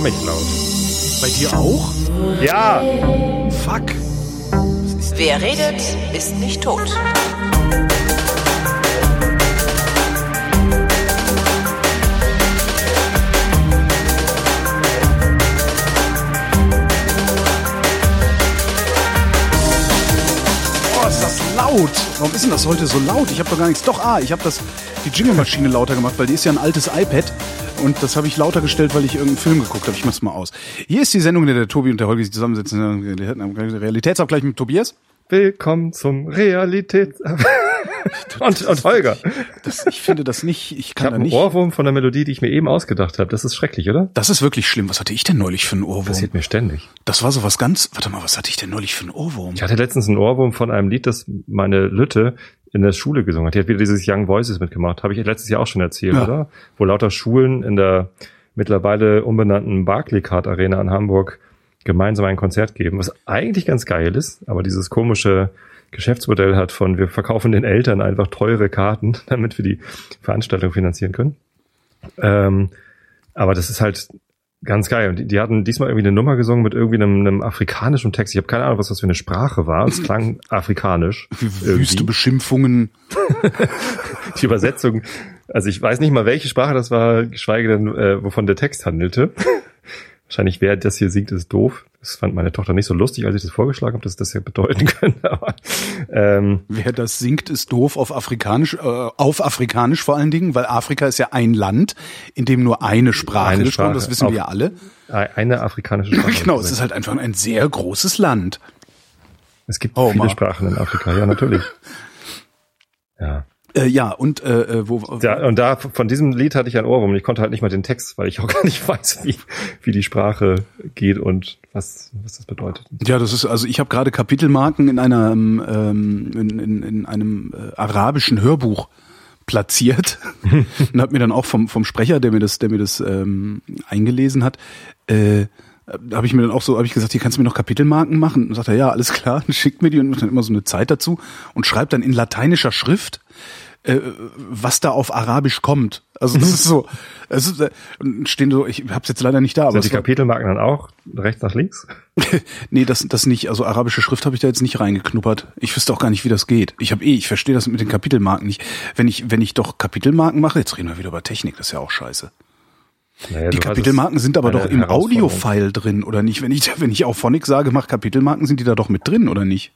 verdammt laut. Bei dir auch? Ja! Fuck. Wer redet, ist nicht tot. Oh, ist das laut. Warum ist denn das heute so laut? Ich habe doch gar nichts. Doch, ah, ich habe das die Jingle-Maschine lauter gemacht, weil die ist ja ein altes iPad. Und das habe ich lauter gestellt, weil ich irgendeinen Film geguckt habe. Ich mach's mal aus. Hier ist die Sendung, in der der Tobi und der Holger sich zusammensetzen. Realitätsabgleich mit Tobias. Willkommen zum Realität. und, und Holger. Das, ich finde das nicht. Ich Ich kann habe da einen nicht. Ohrwurm von der Melodie, die ich mir eben ausgedacht habe. Das ist schrecklich, oder? Das ist wirklich schlimm. Was hatte ich denn neulich für einen Ohrwurm? Passiert mir ständig. Das war so was ganz. Warte mal, was hatte ich denn neulich für einen Ohrwurm? Ich hatte letztens einen Ohrwurm von einem Lied, das meine Lütte in der Schule gesungen hat. Die hat wieder dieses Young Voices mitgemacht. Habe ich letztes Jahr auch schon erzählt, Ja. oder? Wo lauter Schulen in der mittlerweile umbenannten Barclaycard Arena in Hamburg gemeinsam ein Konzert geben, was eigentlich ganz geil ist, aber dieses komische Geschäftsmodell hat von wir verkaufen den Eltern einfach teure Karten, damit wir die Veranstaltung finanzieren können. Ähm, aber das ist halt ganz geil. Und die, die hatten diesmal irgendwie eine Nummer gesungen mit irgendwie einem, einem afrikanischen Text. Ich habe keine Ahnung, was das für eine Sprache war. Es klang afrikanisch. Wüste irgendwie. Beschimpfungen. Die Übersetzung, also ich weiß nicht mal, welche Sprache das war, geschweige denn, äh, wovon der Text handelte. Wahrscheinlich, wer das hier singt, ist doof. Das fand meine Tochter nicht so lustig, als ich das vorgeschlagen habe, dass das ja bedeuten könnte. Aber, ähm, Wer das singt, ist doof auf Afrikanisch, äh, auf Afrikanisch vor allen Dingen, weil Afrika ist ja ein Land, in dem nur eine Sprache Eine. Sprache. Das wissen wir ja alle. eine afrikanische Sprache. Genau, es ist halt einfach ein sehr großes Land. es gibt Oh, viele. Sprachen in Afrika, ja, natürlich. Ja. Äh, ja, und äh, äh, wo Ja, und da von diesem Lied hatte ich ein Ohrwurm und ich konnte halt nicht mal den Text, weil ich auch gar nicht weiß, wie, wie die Sprache geht und was, was das bedeutet. Ja, das ist also ich habe gerade Kapitelmarken in einem ähm, in, in, in einem äh, arabischen Hörbuch platziert und habe mir dann auch vom vom Sprecher, der mir das der mir das ähm, eingelesen hat, äh, habe ich mir dann auch so, habe ich gesagt, hier kannst du mir noch Kapitelmarken machen? Und sagt er, ja, alles klar, dann schickt mir die und macht dann immer so eine Zeit dazu und schreibt dann in lateinischer Schrift, äh, was da auf Arabisch kommt. Also das ist so, es ist, äh, stehen so, ich habe es jetzt leider nicht da, aber Sind die es war- Kapitelmarken dann auch rechts nach links? nee, das, das nicht. Also arabische Schrift habe ich da jetzt nicht reingeknuppert. Ich wüsste auch gar nicht, wie das geht. Ich habe eh, ich verstehe das mit den Kapitelmarken nicht. Wenn ich, wenn ich doch Kapitelmarken mache, jetzt reden wir wieder über Technik, das ist ja auch scheiße. Naja, Die Kapitelmarken sind aber doch im. Audio-File drin, oder nicht? Wenn ich, wenn ich auf Phonic sage, mach Kapitelmarken, sind die da doch mit drin, oder nicht?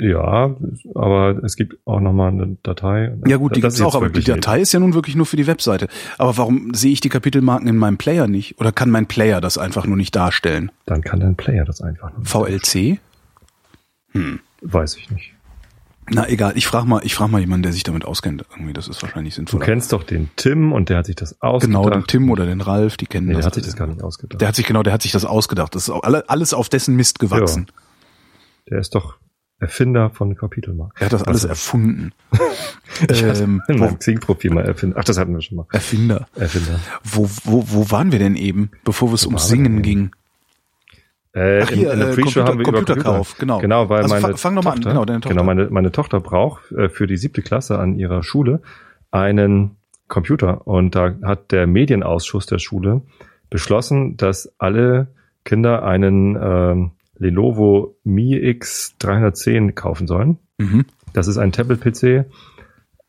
Ja, aber es gibt auch nochmal eine Datei. Ja gut, die ist jetzt auch, aber die Datei ist ja nun wirklich nur für die Webseite. Aber warum sehe ich die Kapitelmarken in meinem Player nicht? Oder kann mein Player das einfach nur nicht darstellen? nicht. Dann kann dein Player das einfach nur. VLC? Weiß ich nicht. Na egal, ich frage mal, ich frage mal jemanden, der sich damit auskennt. Irgendwie, das ist wahrscheinlich Du sinnvoller. kennst doch den Tim und der hat sich das ausgedacht. Genau, den Tim oder den Ralf, die kennen Nee, das. der hat sich das gar nicht ausgedacht. Der hat sich genau, der hat sich das ausgedacht. Das ist alles auf dessen Mist gewachsen. Der ist doch Erfinder von Kapitelmarken. Er hat das alles erfunden. Ich ähm, in meinem Xing-Profil mal Erfinder. Ach, das hatten wir schon mal. Erfinder. Erfinder. Wo, wo, wo waren wir denn eben, bevor es ums Singen ging? Äh, Ach, hier, in, in der äh, Pre-Show haben wir über Computerkauf, Computer. genau. Genau, weil Also meine fang- doch mal an, Tochter, genau, deine Tochter. Genau, meine, meine Tochter braucht äh, für die siebte Klasse an ihrer Schule einen Computer. Und da hat der Medienausschuss der Schule beschlossen, dass alle Kinder einen ähm, Lenovo Mi X 310 kaufen sollen. Mhm. Das ist ein Tablet-PC,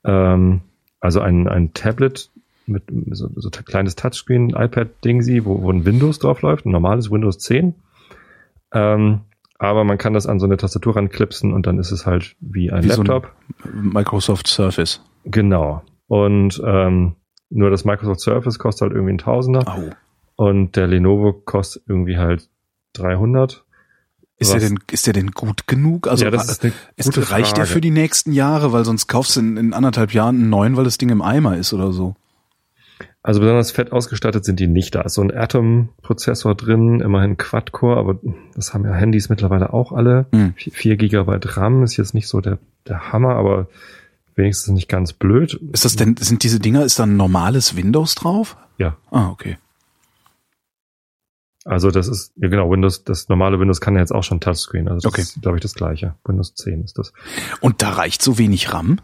ähm, also ein, ein Tablet mit so, so ein kleines Touchscreen, iPad-Dingsy, wo, wo ein Windows drauf läuft, ein normales Windows 10. Ähm, aber man kann das an so eine Tastatur ranklipsen und dann ist es halt wie ein Wie so ein- Laptop. Microsoft Surface. genau. Und ähm, nur das Microsoft Surface kostet halt irgendwie ein Tausender Au. und der Lenovo kostet irgendwie halt 300. Ist der denn, ist der denn gut genug? Also ja, ist ist, gute reicht der Frage. für die nächsten Jahre? Weil sonst kaufst du in, in anderthalb Jahren einen neuen, weil das Ding im Eimer ist oder so. Also besonders fett ausgestattet sind die nicht. Da ist so ein Atom-Prozessor drin, immerhin Quad-Core, aber das haben ja Handys mittlerweile auch alle. Hm. 4 Gigabyte RAM ist jetzt nicht so der, der Hammer, aber wenigstens nicht ganz blöd. Ist das denn, sind diese Dinger, ist da ein normales Windows drauf? Ja, Ah, okay. Also das ist, ja genau, Windows, das normale Windows kann ja jetzt auch schon Touchscreen. Also das Okay. ist, glaube ich, das gleiche. Windows 10 ist das. Und da reicht so wenig RAM?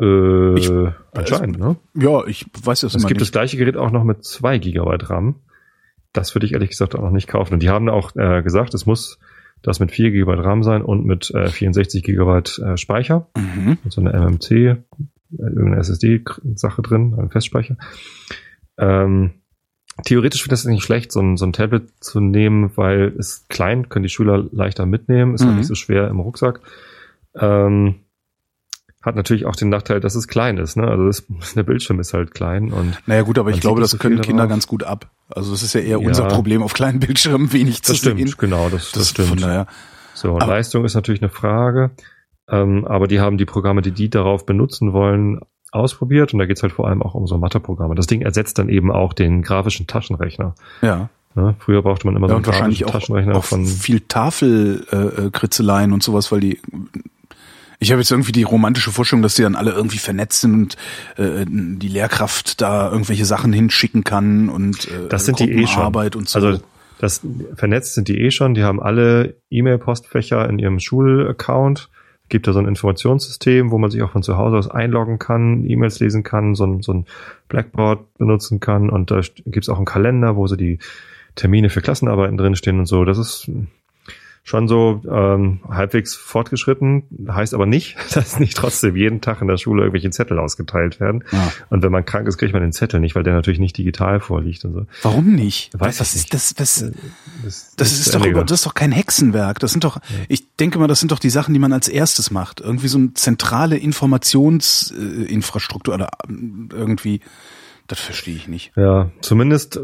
Äh, Ich- anscheinend, ne? Ja, ich weiß Es immer gibt das nicht. gleiche Gerät auch noch mit 2 Gigabyte RAM. Das würde ich ehrlich gesagt auch noch nicht kaufen. Und die haben auch äh, gesagt, es muss das mit 4 Gigabyte RAM sein und mit äh, 64 Gigabyte äh, Speicher. Mhm. Mit so einer MMC, äh, irgendeine SSD-Sache drin, ein Festspeicher. Ähm, theoretisch finde ich das nicht schlecht, so ein, so ein Tablet zu nehmen, weil es klein, können die Schüler leichter mitnehmen, ist halt Mhm. nicht so schwer im Rucksack. Ähm, hat natürlich auch den Nachteil, dass es klein ist. Ne? Also das, der Bildschirm ist halt klein und Naja gut, aber ich glaube, das so können Kinder darauf. ganz gut ab. Also das ist ja eher Ja. unser Problem, auf kleinen Bildschirmen wenig zu das stimmt, sehen. genau, das, das, Von stimmt. daher, So, Aber- Leistung ist natürlich eine Frage, ähm, aber die haben die Programme, die die darauf benutzen wollen, ausprobiert und da geht's halt vor allem auch um so Matheprogramme. Das Ding ersetzt dann eben auch den grafischen Taschenrechner. ja. Ne? Früher brauchte man immer ja so einen wahrscheinlich auch, Taschenrechner auch von viel Tafelkritzeleien äh, Kritzeleien und sowas, weil die ich habe jetzt irgendwie die romantische Vorstellung, dass die dann alle irgendwie vernetzt sind und äh, die Lehrkraft da irgendwelche Sachen hinschicken kann und äh, Das sind die eh schon. Gruppenarbeit und so. Also das vernetzt sind die eh schon. Die haben alle E-Mail-Postfächer in ihrem Schulaccount. Gibt da so ein Informationssystem, wo man sich auch von zu Hause aus einloggen kann, E-Mails lesen kann, so ein, so ein Blackboard benutzen kann. Und da gibt's auch einen Kalender, wo so die Termine für Klassenarbeiten drinstehen und so. Das ist schon so ähm, halbwegs fortgeschritten, heißt aber nicht, dass nicht trotzdem jeden Tag in der Schule irgendwelche Zettel ausgeteilt werden. ja. Und wenn man krank ist, kriegt man den Zettel nicht, weil der natürlich nicht digital vorliegt und so. Warum nicht? Weiß ich ist das? Was, Das, Das ist doch über, das ist doch kein Hexenwerk. Das sind doch, ich denke mal, das sind doch die Sachen, die man als erstes macht. Irgendwie so eine zentrale Informationsinfrastruktur oder ähm, irgendwie. Das verstehe ich nicht. Ja, zumindest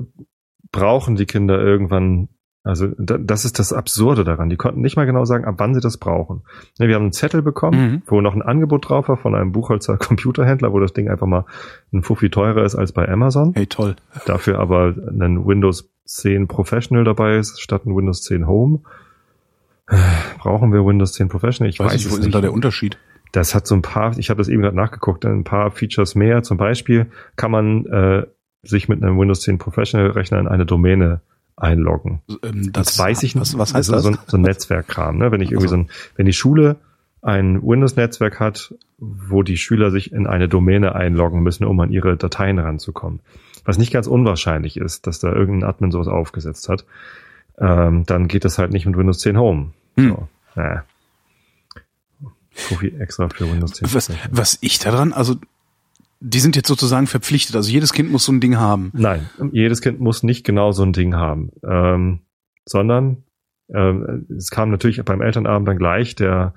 brauchen die Kinder irgendwann, also da, das ist das Absurde daran. Die konnten nicht mal genau sagen, ab wann sie das brauchen. Ne, wir haben einen Zettel bekommen, Mhm. wo noch ein Angebot drauf war von einem Buchholzer Computerhändler, wo das Ding einfach mal ein Fuffi teurer ist als bei Amazon. Hey, toll. Dafür aber ein Windows 10 Professional dabei ist, statt ein Windows 10 Home. Brauchen wir Windows 10 Professional? Ich Weiß, weiß, nicht, es wo ist nicht. denn da der Unterschied? Das hat so ein paar, ich habe das eben gerade nachgeguckt, ein paar Features mehr. Zum Beispiel kann man äh, sich mit einem Windows 10 Professional Rechner in eine Domäne einloggen. Ähm, Das, weiß ich nicht. Was, was heißt das? ist So ein, so ein Netzwerkkram, ne? Wenn ich irgendwie Also. so ein, wenn die Schule ein Windows-Netzwerk hat, wo die Schüler sich in eine Domäne einloggen müssen, um an ihre Dateien ranzukommen. Was nicht ganz unwahrscheinlich ist, dass da irgendein Admin sowas aufgesetzt hat. Ähm, dann geht das halt nicht mit Windows 10 Home. Hm. So, naja. Profi extra für Windows 10. was, was ich daran, also die sind jetzt sozusagen verpflichtet. Also jedes Kind muss so ein Ding haben. Nein, jedes Kind muss nicht genau so ein Ding haben, ähm, sondern ähm, es kam natürlich beim Elternabend dann gleich der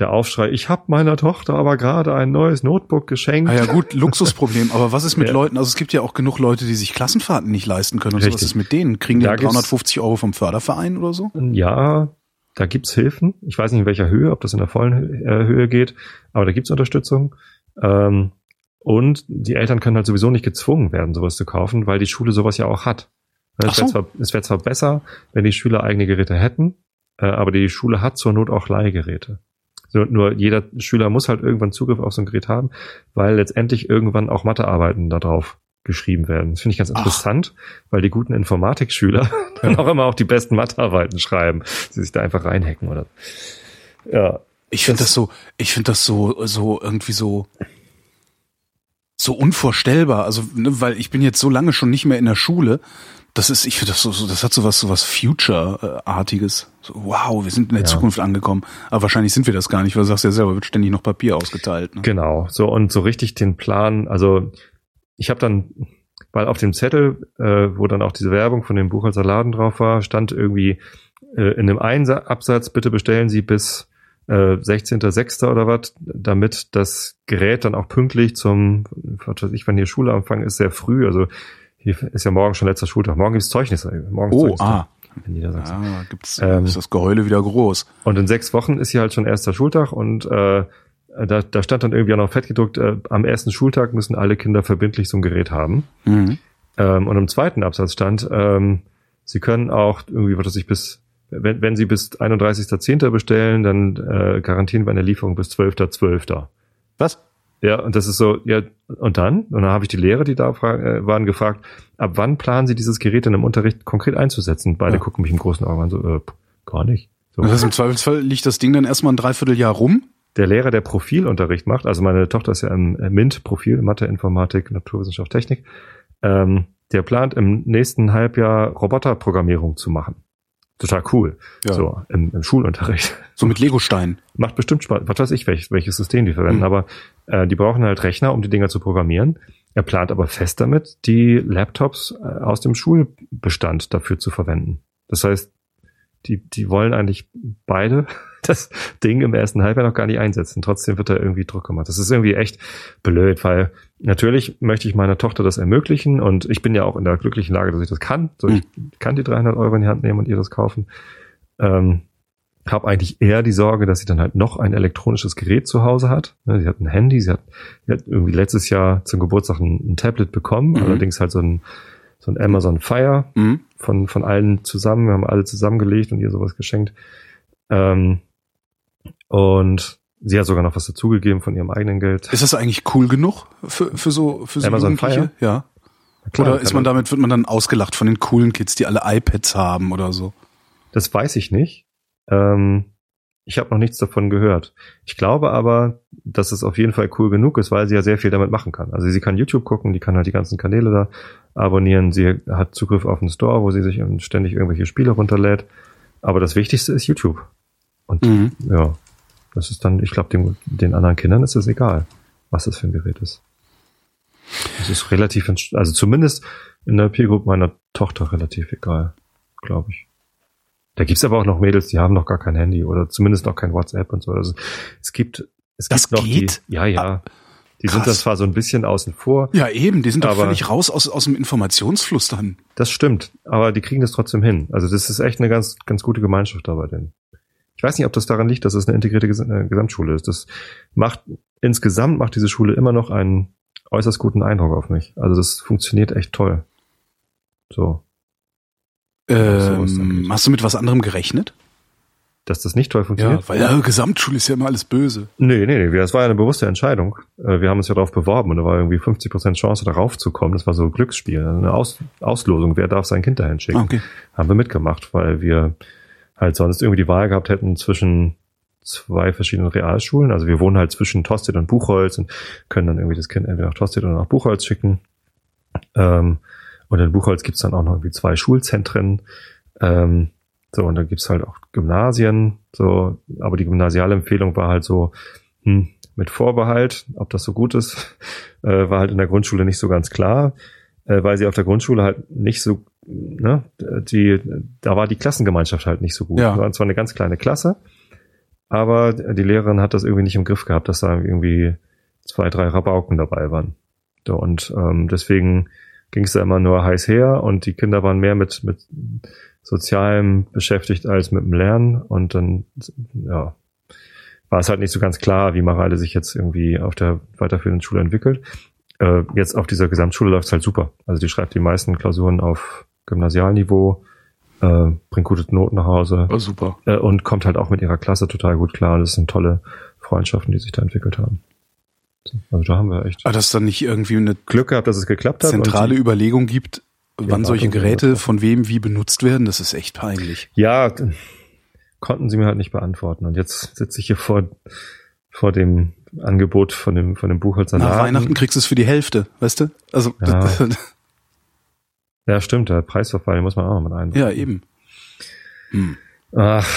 der Aufschrei, ich habe meiner Tochter aber gerade ein neues Notebook geschenkt. Ah ja gut, Luxusproblem. Aber was ist mit Ja. Leuten? Also es gibt ja auch genug Leute, die sich Klassenfahrten nicht leisten können. Und so. was ist mit denen? Kriegen die Da gibt's- 350 Euro vom Förderverein oder so? Ja, da gibt's Hilfen. Ich weiß nicht in welcher Höhe, ob das in der vollen äh, Höhe geht, aber da gibt's Unterstützung. Ähm, und die Eltern können halt sowieso nicht gezwungen werden, sowas zu kaufen, weil die Schule sowas ja auch hat. Es Ach wäre so. zwar, es wär zwar besser, wenn die Schüler eigene Geräte hätten, äh, aber die Schule hat zur Not auch Leihgeräte. So, nur jeder Schüler muss halt irgendwann Zugriff auf so ein Gerät haben, weil letztendlich irgendwann auch Mathearbeiten da drauf geschrieben werden. Das finde ich ganz Ach. interessant, weil die guten Informatikschüler dann auch immer auch die besten Mathearbeiten schreiben, die sich da einfach reinhacken oder. Ja, Ich finde das so, ich finde das so, so irgendwie so, so unvorstellbar. Also, ne, weil ich bin jetzt so lange schon nicht mehr in der Schule. Das ist, ich finde das so, so, das hat so was, so was Future-artiges. So, wow, wir sind in der Ja. Zukunft angekommen. Aber wahrscheinlich sind wir das gar nicht, weil du sagst ja selber, wird ständig noch Papier ausgeteilt. Ne? Genau, so und so richtig den Plan, also ich habe dann, weil auf dem Zettel, äh, wo dann auch diese Werbung von dem Buchholzer Laden drauf war, stand irgendwie äh, in dem einen Sa- Absatz, bitte bestellen Sie bis äh, 16.06. oder was, damit das Gerät dann auch pünktlich zum, was weiß ich, wenn hier Schuleanfang ist, sehr früh, also hier ist ja morgen schon letzter Schultag, morgen gibt's Zeugnisse, morgen ist Oh, Zeugnis ah. in Niedersachsen. Da gibt's, Ähm, ist das Geheule wieder groß. Und in sechs Wochen ist hier halt schon erster Schultag und äh, da, da stand dann irgendwie auch noch fett gedruckt, äh, am ersten Schultag müssen alle Kinder verbindlich so ein Gerät haben. Mhm. Ähm, und im zweiten Absatz stand, ähm, sie können auch irgendwie, was weiß ich, bis, wenn, wenn sie bis 31.10. bestellen, dann äh, garantieren wir eine Lieferung bis 12.12. Was? Ja, und das ist so, ja, und dann? Und dann habe ich die Lehrer, die da äh, waren, gefragt, ab wann planen sie dieses Gerät denn im Unterricht konkret einzusetzen? Beide Ja. gucken mich im großen Augen an, so, äh, gar nicht. So. Das heißt, im Zweifelsfall liegt das Ding dann erstmal ein Dreivierteljahr rum. der Lehrer, der Profilunterricht macht, also meine Tochter ist ja im MINT-Profil, Mathe, Informatik, Naturwissenschaft, Technik, ähm, der plant im nächsten Halbjahr Roboterprogrammierung zu machen. Total cool. Ja. So, im, im Schulunterricht. So mit Legosteinen. Macht bestimmt Spaß. Was weiß ich, welches, welches System die verwenden, Mhm. aber äh, die brauchen halt Rechner, um die Dinger zu programmieren. Er plant aber fest damit, die Laptops äh, aus dem Schulbestand dafür zu verwenden. Das heißt, die, die wollen eigentlich beide das Ding im ersten Halbjahr noch gar nicht einsetzen. Trotzdem wird da irgendwie Druck gemacht. Das ist irgendwie echt blöd, weil natürlich möchte ich meiner Tochter das ermöglichen und ich bin ja auch in der glücklichen Lage, dass ich das kann. So, ich kann die 300 Euro in die Hand nehmen und ihr das kaufen. Ähm, habe eigentlich eher die Sorge, dass sie dann halt noch ein elektronisches Gerät zu Hause hat. Ne, Sie hat ein Handy, sie hat, sie hat irgendwie letztes Jahr zum Geburtstag ein, ein Tablet bekommen, Mhm. allerdings halt so ein, so ein Amazon Fire Mhm. von, von allen zusammen. Wir haben alle zusammengelegt und ihr sowas geschenkt. Ähm, und sie hat sogar noch was dazugegeben von ihrem eigenen Geld. Ist das eigentlich cool genug für, für so, für so Amazon Jugendliche? Ja. Klar, Oder ist man damit, wird man dann ausgelacht von den coolen Kids, die alle iPads haben oder so? Das weiß ich nicht. Ähm, ich habe noch nichts davon gehört. Ich glaube aber, dass es auf jeden Fall cool genug ist, weil sie ja sehr viel damit machen kann. Also sie kann YouTube gucken, die kann halt die ganzen Kanäle da abonnieren. Sie hat Zugriff auf den Store, wo sie sich ständig irgendwelche Spiele runterlädt. Aber das Wichtigste ist YouTube. Und Mhm. ja, das ist dann, ich glaube, den anderen Kindern ist es egal, was das für ein Gerät ist. Es ist relativ, also zumindest in der Peer Group meiner Tochter relativ egal, glaube ich. Da gibt's aber auch noch Mädels, die haben noch gar kein Handy oder zumindest noch kein WhatsApp und so. Also es gibt, es Das gibt noch geht? die, ja, ja. Die sind das zwar so ein bisschen außen vor, Ja, eben, die sind doch völlig raus aus, aus dem Informationsfluss dann. Das stimmt, aber die kriegen das trotzdem hin. Also das ist echt eine ganz, ganz gute Gemeinschaft da bei denen. Ich weiß nicht, ob das daran liegt, dass es eine integrierte äh, Gesamtschule ist. Das macht, insgesamt macht diese Schule immer noch einen äußerst guten Eindruck auf mich. Also das funktioniert echt toll. So. Ähm, angeht. hast du mit was anderem gerechnet? Dass das nicht toll funktioniert? weil ja, Gesamtschule ist ja immer alles böse. Nee, nee, nee, das war ja eine bewusste Entscheidung. Äh, Wir haben uns ja darauf beworben und da war irgendwie 50% Chance darauf zu kommen. Das war so ein Glücksspiel, eine Aus Auslosung. Wer darf sein Kind dahin schicken? Ah, okay. haben wir mitgemacht, weil wir halt sonst irgendwie die Wahl gehabt hätten zwischen zwei verschiedenen Realschulen. Also wir wohnen halt zwischen Tosted und Buchholz und können dann irgendwie das Kind entweder nach Tosted oder nach Buchholz schicken. Ähm, und in Buchholz gibt's dann auch noch irgendwie zwei Schulzentren. Ähm, so, und da gibt's halt auch Gymnasien. So, aber die gymnasiale Empfehlung war halt so, hm, mit Vorbehalt, ob das so gut ist, äh, war halt in der Grundschule nicht so ganz klar, äh, weil sie auf der Grundschule halt nicht so, ne, die, da war die Klassengemeinschaft halt nicht so gut. Ja. War zwar eine ganz kleine Klasse, aber die Lehrerin hat das irgendwie nicht im Griff gehabt, dass da irgendwie zwei, drei Rabauken dabei waren. Und ähm, deswegen ging es da immer nur heiß her und die Kinder waren mehr mit, mit Sozialem beschäftigt als mit dem Lernen und dann, ja, war es halt nicht so ganz klar, wie Mareile sich jetzt irgendwie auf der weiterführenden Schule entwickelt. Äh, jetzt auf dieser Gesamtschule läuft es halt super. Also die schreibt die meisten Klausuren auf Gymnasialniveau, äh, bringt gute Noten nach Hause War super. äh, und kommt halt auch mit ihrer Klasse total gut klar. Das sind tolle Freundschaften, die sich da entwickelt haben. So, Also da haben wir echt Aber dass es dann nicht irgendwie eine Glück gehabt, dass es geklappt hat. zentrale Überlegung gibt, wann Ja, solche Geräte von wem wie benutzt werden, das ist echt peinlich. Ja, konnten sie mir halt nicht beantworten. Und jetzt sitze ich hier vor, vor dem Angebot von dem, von dem Buchholzer Nach Laden. Weihnachten kriegst du es für die Hälfte, weißt du? Also, Ja. Ja, stimmt, der Preisverfall den muss man auch noch mit einbauen. ja, eben. Hm. Ach,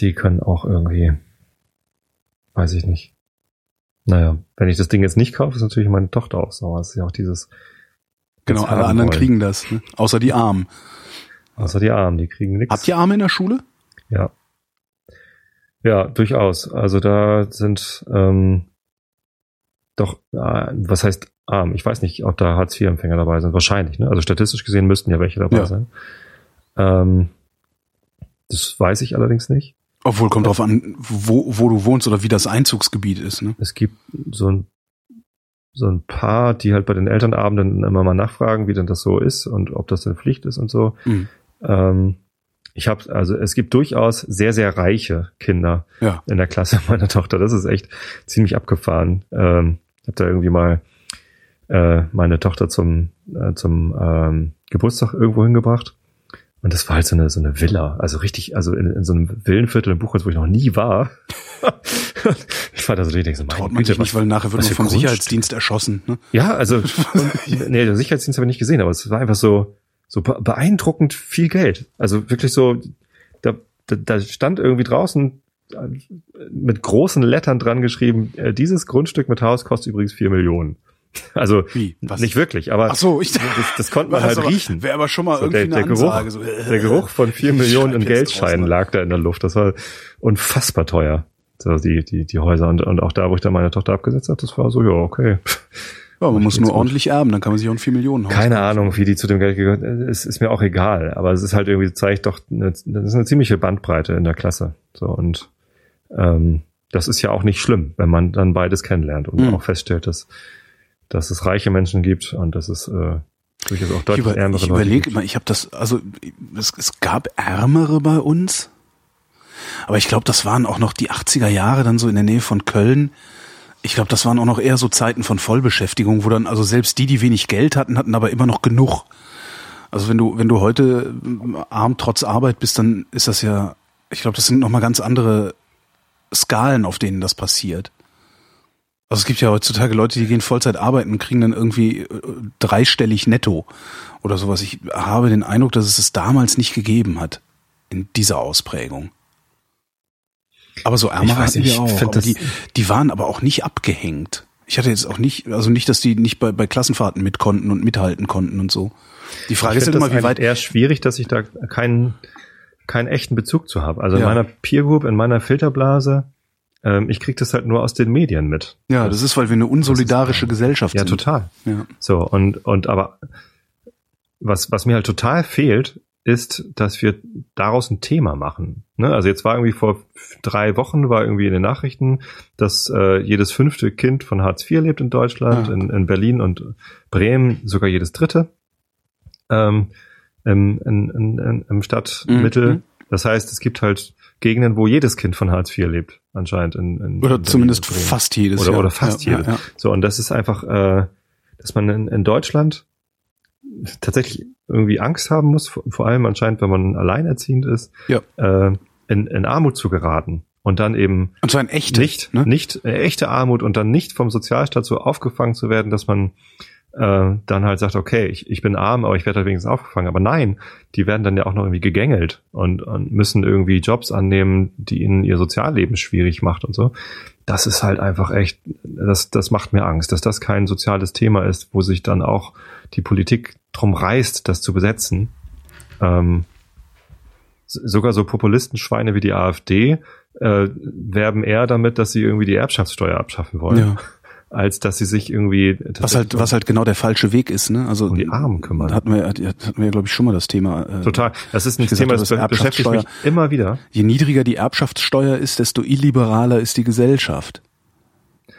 die können auch irgendwie, weiß ich nicht. Naja, wenn ich das Ding jetzt nicht kaufe, ist natürlich meine Tochter auch sauer. Das ist ja auch dieses, Genau, alle anderen wollen. kriegen das, ne? außer die Armen. Außer die Armen, die kriegen nichts. Habt ihr Arme in der Schule? Ja. Ja, durchaus. Also da sind ähm, doch, äh, was heißt arm? Ich weiß nicht, ob da Hartz-IV-Empfänger dabei sind. Wahrscheinlich, ne? Also statistisch gesehen müssten ja welche dabei Ja. sein. Ähm, das weiß ich allerdings nicht. Obwohl, kommt drauf an, wo, wo du wohnst oder wie das Einzugsgebiet ist. Ne? Es gibt so ein so ein paar, die halt bei den Elternabenden immer mal nachfragen, wie denn das so ist und ob das denn Pflicht ist und so. Mhm. Ähm, ich habe also es gibt durchaus sehr sehr reiche Kinder Ja. in der Klasse meiner Tochter. Das ist echt ziemlich abgefahren. Ähm, ich habe da irgendwie mal äh, meine Tochter zum äh, zum ähm, Geburtstag irgendwo hingebracht und das war halt so eine so eine Villa, also richtig, also in, in so einem Villenviertel in Buchholz, wo ich noch nie war. ich fand das richtig so, mein Traut man Güte, nicht, weil nachher wird man vom Grundstück. Sicherheitsdienst erschossen. Ne? Ja, also, und, nee, der Sicherheitsdienst habe ich nicht gesehen, aber es war einfach so, so be- beeindruckend viel Geld. Also wirklich so, da, da, da stand irgendwie draußen äh, mit großen Lettern dran geschrieben, äh, dieses Grundstück mit Haus kostet übrigens vier Millionen. Also Wie? Was? nicht wirklich, aber Ach so, ich das, das konnte man halt aber- riechen. Wäre aber schon mal So, irgendwie der, der, eine Geruch, Ansage. So, äh, der Geruch von vier Millionen in Geldscheinen ne? lag da in der Luft. Das war unfassbar teuer. So die, die, die Häuser und, und auch da, wo ich da meine Tochter abgesetzt habe, das war so, ja, okay. Ja, man muss nur gut. ordentlich erben, dann kann man sich auch ein 4 Millionen Haus Keine Ahnung, wie die zu dem Geld gehört. Es ist mir auch egal, aber es ist halt irgendwie zeigt doch, eine, das ist eine ziemliche Bandbreite in der Klasse. So und ähm, das ist ja auch nicht schlimm, wenn man dann beides kennenlernt und Mhm. auch feststellt, dass dass es reiche Menschen gibt und dass es äh, durchaus auch Ich, deutlich über, ärmere ich Leute überlege gibt. immer, ich habe das, also es, es gab Ärmere bei uns, aber ich glaube, das waren auch noch die 80er Jahre dann so in der Nähe von Köln. Ich glaube, das waren auch noch eher so Zeiten von Vollbeschäftigung, wo dann also selbst die, die wenig Geld hatten, hatten aber immer noch genug. Also wenn du wenn du heute ähm, arm trotz Arbeit bist, dann ist das ja, ich glaube, das sind noch mal ganz andere Skalen, auf denen das passiert. Also es gibt ja heutzutage Leute, die gehen Vollzeit arbeiten und kriegen dann irgendwie äh, dreistellig netto oder sowas. Ich habe den Eindruck, dass es es damals nicht gegeben hat in dieser Ausprägung. Aber so ärmer hatten wir auch. die, die waren aber auch nicht abgehängt. Ich hatte jetzt auch nicht, also nicht, dass die nicht bei, bei Klassenfahrten mit konnten und mithalten konnten und so. Die Frage Ich ist halt immer, wie weit. eher schwierig, dass ich da keinen keinen echten Bezug zu habe. Also Ja. in meiner Peer Group, in meiner Filterblase, ähm, ich krieg das halt nur aus den Medien mit. Ja, das ist, weil wir eine unsolidarische Gesellschaft Ja, sind. total. Ja. So, und, und aber was, was mir halt total fehlt, ist, dass wir daraus ein Thema machen. Ne? Also jetzt war irgendwie vor drei Wochen war irgendwie in den Nachrichten, dass äh, jedes fünfte Kind von Hartz IV lebt in Deutschland, Ja. in, in Berlin und Bremen sogar jedes dritte ähm, im, in, in, im Stadtmittel. Mhm. Das heißt, es gibt halt Gegenden, wo jedes Kind von Hartz IV lebt, anscheinend. In, in Oder in zumindest Berlin fast jedes. Oder, ja. oder fast ja, jede. Ja. So, und das ist einfach, äh, dass man in, in Deutschland tatsächlich irgendwie Angst haben muss, vor, vor allem anscheinend, wenn man alleinerziehend ist, Ja. äh, in, in Armut zu geraten. Und dann eben Und zwar ein echte. nicht, ne? nicht äh, echte Armut und dann nicht vom Sozialstaat so aufgefangen zu werden, dass man äh, dann halt sagt, okay, ich, ich bin arm, aber ich werde halt wenigstens aufgefangen. Aber nein, die werden dann ja auch noch irgendwie gegängelt und, und müssen irgendwie Jobs annehmen, die ihnen ihr Sozialleben schwierig macht und so. Das ist halt einfach echt, das, das macht mir Angst, dass das kein soziales Thema ist, wo sich dann auch die Politik drum reißt, das zu besetzen. Ähm, sogar so Populistenschweine wie die AfD äh, werben eher damit, dass sie irgendwie die Erbschaftssteuer abschaffen wollen, Ja. Als dass sie sich irgendwie Was halt, was halt genau der falsche Weg ist, ne? Also um die Armen kümmern. hatten wir, hatten wir glaube ich, schon mal das Thema. Äh, Total. Das ist ein gesagt Thema, das das be- beschäftigt mich immer wieder. Je niedriger die Erbschaftssteuer ist, desto illiberaler ist die Gesellschaft.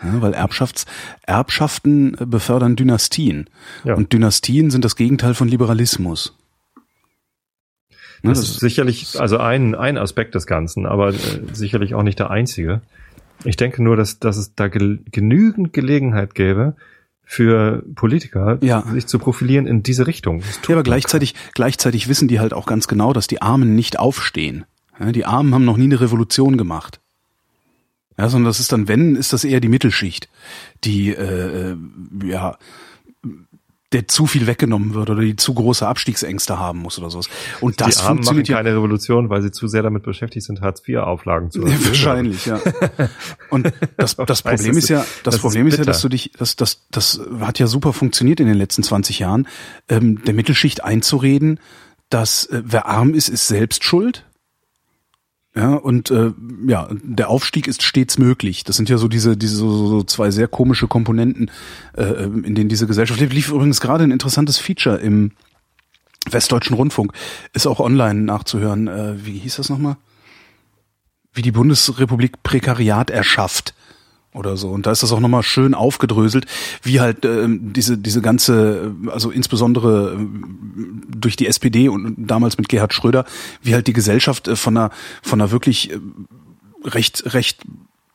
Ja, weil Erbschafts, Erbschaften befördern Dynastien. Ja. Und Dynastien sind das Gegenteil von Liberalismus. Ne, Das ist sicherlich also ein, ein Aspekt des Ganzen, aber äh, sicherlich auch nicht der einzige. Ich denke nur, dass, dass es da gel genügend Gelegenheit gäbe für Politiker, Ja. sich zu profilieren in diese Richtung. Ja, aber gleichzeitig, gleichzeitig wissen die halt auch ganz genau, dass die Armen nicht aufstehen. Ja, die Armen haben noch nie eine Revolution gemacht. Ja, sondern das ist dann, wenn, ist das eher die Mittelschicht, die äh, äh, ja der zu viel weggenommen wird oder die zu große Abstiegsängste haben muss oder sowas. Und das die Armen machen funktioniert ja keine Revolution, weil sie zu sehr damit beschäftigt sind, Hartz-IV-Auflagen zu erfüllen. Wahrscheinlich, ja. Und das, das Problem ist ja, ist- das, das ist Problem ist ja, bitter. dass du dich, das, das, das hat ja super funktioniert in den letzten 20 Jahren, ähm, der Mittelschicht einzureden, dass äh, wer arm ist, ist selbst schuld. Ja, und äh, ja, der Aufstieg ist stets möglich. Das sind ja so diese, diese so, so zwei sehr komische Komponenten, äh, in denen diese Gesellschaft lebt. Lief übrigens gerade ein interessantes Feature im Westdeutschen Rundfunk. Ist auch online nachzuhören. Äh, wie hieß das nochmal? Wie die Bundesrepublik Prekariat erschafft oder so. Und da ist das auch nochmal schön aufgedröselt, wie halt ähm, diese, diese ganze, äh, also insbesondere ähm, durch die SPD und damals mit Gerhard Schröder, wie halt die Gesellschaft äh, von einer, von einer wirklich äh, recht, recht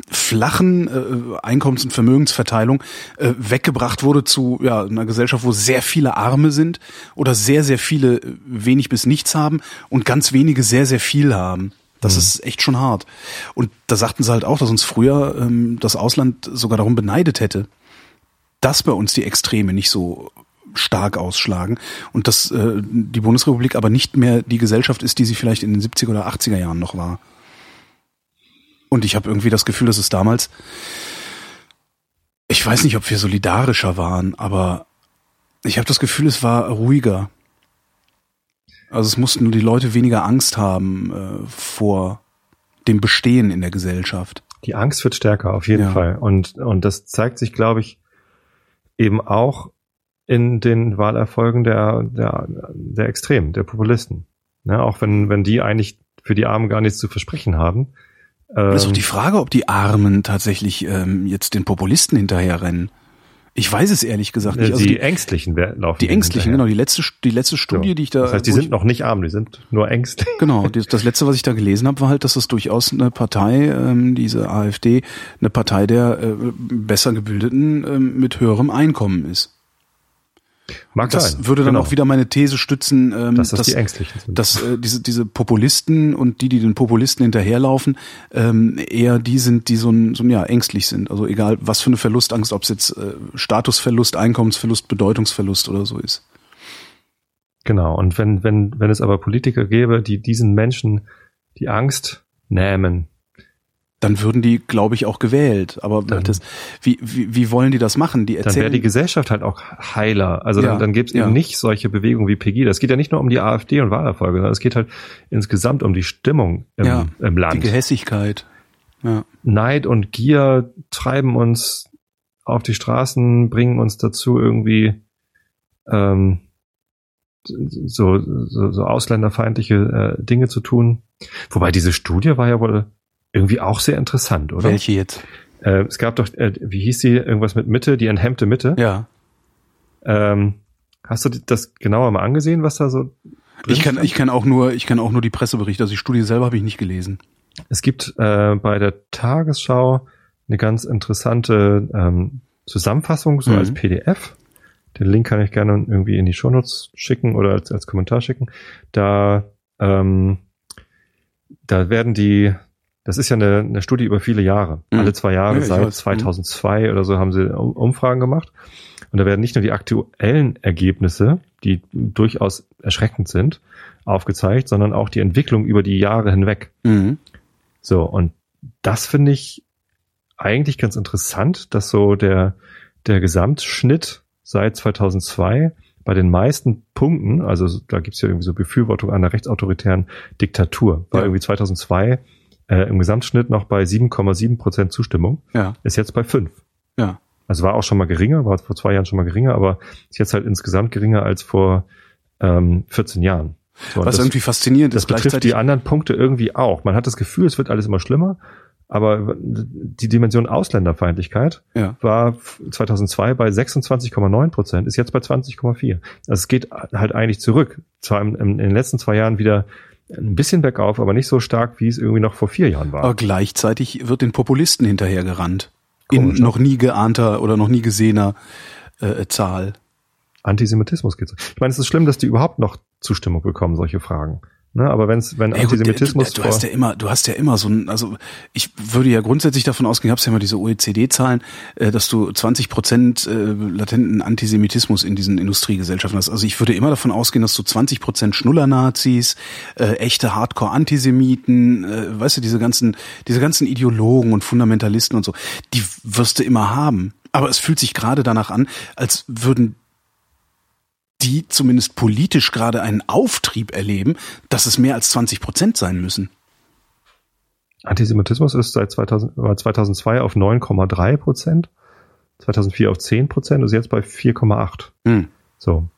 flachen äh, Einkommens- und Vermögensverteilung äh, weggebracht wurde zu ja, einer Gesellschaft, wo sehr viele Arme sind oder sehr, sehr viele äh, wenig bis nichts haben und ganz wenige sehr, sehr viel haben. Das ist echt schon hart. Und da sagten sie halt auch, dass uns früher ähm, das Ausland sogar darum beneidet hätte, dass bei uns die Extreme nicht so stark ausschlagen und dass äh, die Bundesrepublik aber nicht mehr die Gesellschaft ist, die sie vielleicht in den 70er oder 80er Jahren noch war. Und ich habe irgendwie das Gefühl, dass es damals, ich weiß nicht, ob wir solidarischer waren, aber ich habe das Gefühl, es war ruhiger. Also es mussten nur die Leute weniger Angst haben äh, vor dem Bestehen in der Gesellschaft. Die Angst wird stärker, auf jeden Ja. Fall. Und, und das zeigt sich, glaube ich, eben auch in den Wahlerfolgen der, der, der Extremen, der Populisten. Ne, auch wenn, wenn die eigentlich für die Armen gar nichts zu versprechen haben. Das ist auch Ähm, die Frage, ob die Armen tatsächlich ähm, jetzt den Populisten hinterherrennen. Ich weiß es ehrlich gesagt nicht. die, Also die, Ängstlichen wer- laufen. die Ängstlichen, hinterher. genau. Die letzte, die letzte Studie, So. die ich da, Das heißt, die sind ich, noch nicht arm, die sind nur ängstlich. genau. Das, das letzte, was ich da gelesen habe, war halt, dass das durchaus eine Partei, ähm, diese AfD, eine Partei der äh, besser gebildeten ähm, mit höherem Einkommen ist. Mag Das sein. würde dann Genau. auch wieder meine These stützen, ähm, dass das dass, die Ängstlichen sind. dass äh, diese, diese Populisten und die, die den Populisten hinterherlaufen, ähm, eher die sind, die so ein, so ein ja, ängstlich sind. Also egal, was für eine Verlustangst, ob es jetzt äh, Statusverlust, Einkommensverlust, Bedeutungsverlust oder so ist. Genau. Und wenn, wenn, wenn es aber Politiker gäbe, die diesen Menschen die Angst nähmen, Dann würden die, glaube ich, auch gewählt. Aber Dann- das, wie, wie, wie wollen die das machen? Die dann erzählen. wäre die Gesellschaft halt auch heiler. Also Ja, dann, dann gäbe es ja. eben nicht solche Bewegungen wie Pegida. Es geht ja nicht nur um die AfD und Wahlerfolge, sondern es geht halt insgesamt um die Stimmung im, Ja, im die Land. Gehässigkeit. Ja. Neid und Gier treiben uns auf die Straßen, bringen uns dazu irgendwie ähm, so, so, so ausländerfeindliche äh, Dinge zu tun. Wobei diese Studie war ja wohl irgendwie auch sehr interessant, oder? Welche jetzt? Äh, es gab doch, äh, wie hieß die, irgendwas mit Mitte, die enthemmte Mitte. Ja. Ähm, hast du das genauer mal angesehen, was da so Ich kann, stand? ich kann auch nur, ich kann auch nur die Presseberichte. Also die Studie selber habe ich nicht gelesen. Es gibt äh, bei der Tagesschau eine ganz interessante ähm, Zusammenfassung, so Mhm. als PDF. Den Link kann ich gerne irgendwie in die Shownotes schicken oder als, als Kommentar schicken. Da, ähm, da werden die, das ist ja eine, eine Studie über viele Jahre. Mhm. Alle zwei Jahre, Ja, seit weiß. 2002 oder so haben sie Um- Umfragen gemacht. Und da werden nicht nur die aktuellen Ergebnisse, die durchaus erschreckend sind, aufgezeigt, sondern auch die Entwicklung über die Jahre hinweg. Mhm. So, und das finde ich eigentlich ganz interessant, dass so der, der Gesamtschnitt seit 2002 bei den meisten Punkten, also da gibt's ja irgendwie so Befürwortung einer rechtsautoritären Diktatur, war Ja. irgendwie 2002 äh, im Gesamtschnitt noch bei 7,7 Prozent Zustimmung, Ja. ist jetzt bei 5. Ja. Also war auch schon mal geringer, war vor zwei Jahren schon mal geringer, aber ist jetzt halt insgesamt geringer als vor ähm, 14 Jahren. So, Was das- irgendwie faszinierend das ist, betrifft gleichzeitig. die anderen Punkte irgendwie auch. Man hat das Gefühl, es wird alles immer schlimmer, aber die Dimension Ausländerfeindlichkeit Ja. war 2002 bei 26,9 Prozent, ist jetzt bei 20,4. Also es geht halt eigentlich zurück. Zwar in den letzten zwei Jahren wieder ein bisschen bergauf, aber nicht so stark, wie es irgendwie noch vor vier Jahren war. Aber gleichzeitig wird den Populisten hinterhergerannt. In Komisch, ne? noch nie geahnter oder noch nie gesehener äh, Zahl. Antisemitismus geht so. Ich meine, es ist schlimm, dass die überhaupt noch Zustimmung bekommen, solche Fragen. Ne? Aber wenn's, wenn Ja, gut, Antisemitismus du, du, du hast ja immer, du hast ja immer so ein, also ich würde ja grundsätzlich davon ausgehen, ich habe ja immer diese OECD-Zahlen, äh, dass du 20 Prozent äh, latenten Antisemitismus in diesen Industriegesellschaften hast. Also ich würde immer davon ausgehen, dass du 20 Prozent Schnuller-Nazis, äh, echte Hardcore-Antisemiten, äh, weißt du, diese ganzen, diese ganzen Ideologen und Fundamentalisten und so, die wirst du immer haben. Aber es fühlt sich gerade danach an, als würden die zumindest politisch gerade einen Auftrieb erleben, dass es mehr als 20 Prozent sein müssen. Antisemitismus ist seit 2000, war 2002 auf 9,3 Prozent, 2004 auf 10 Prozent, ist jetzt bei 4,8. Hm. So.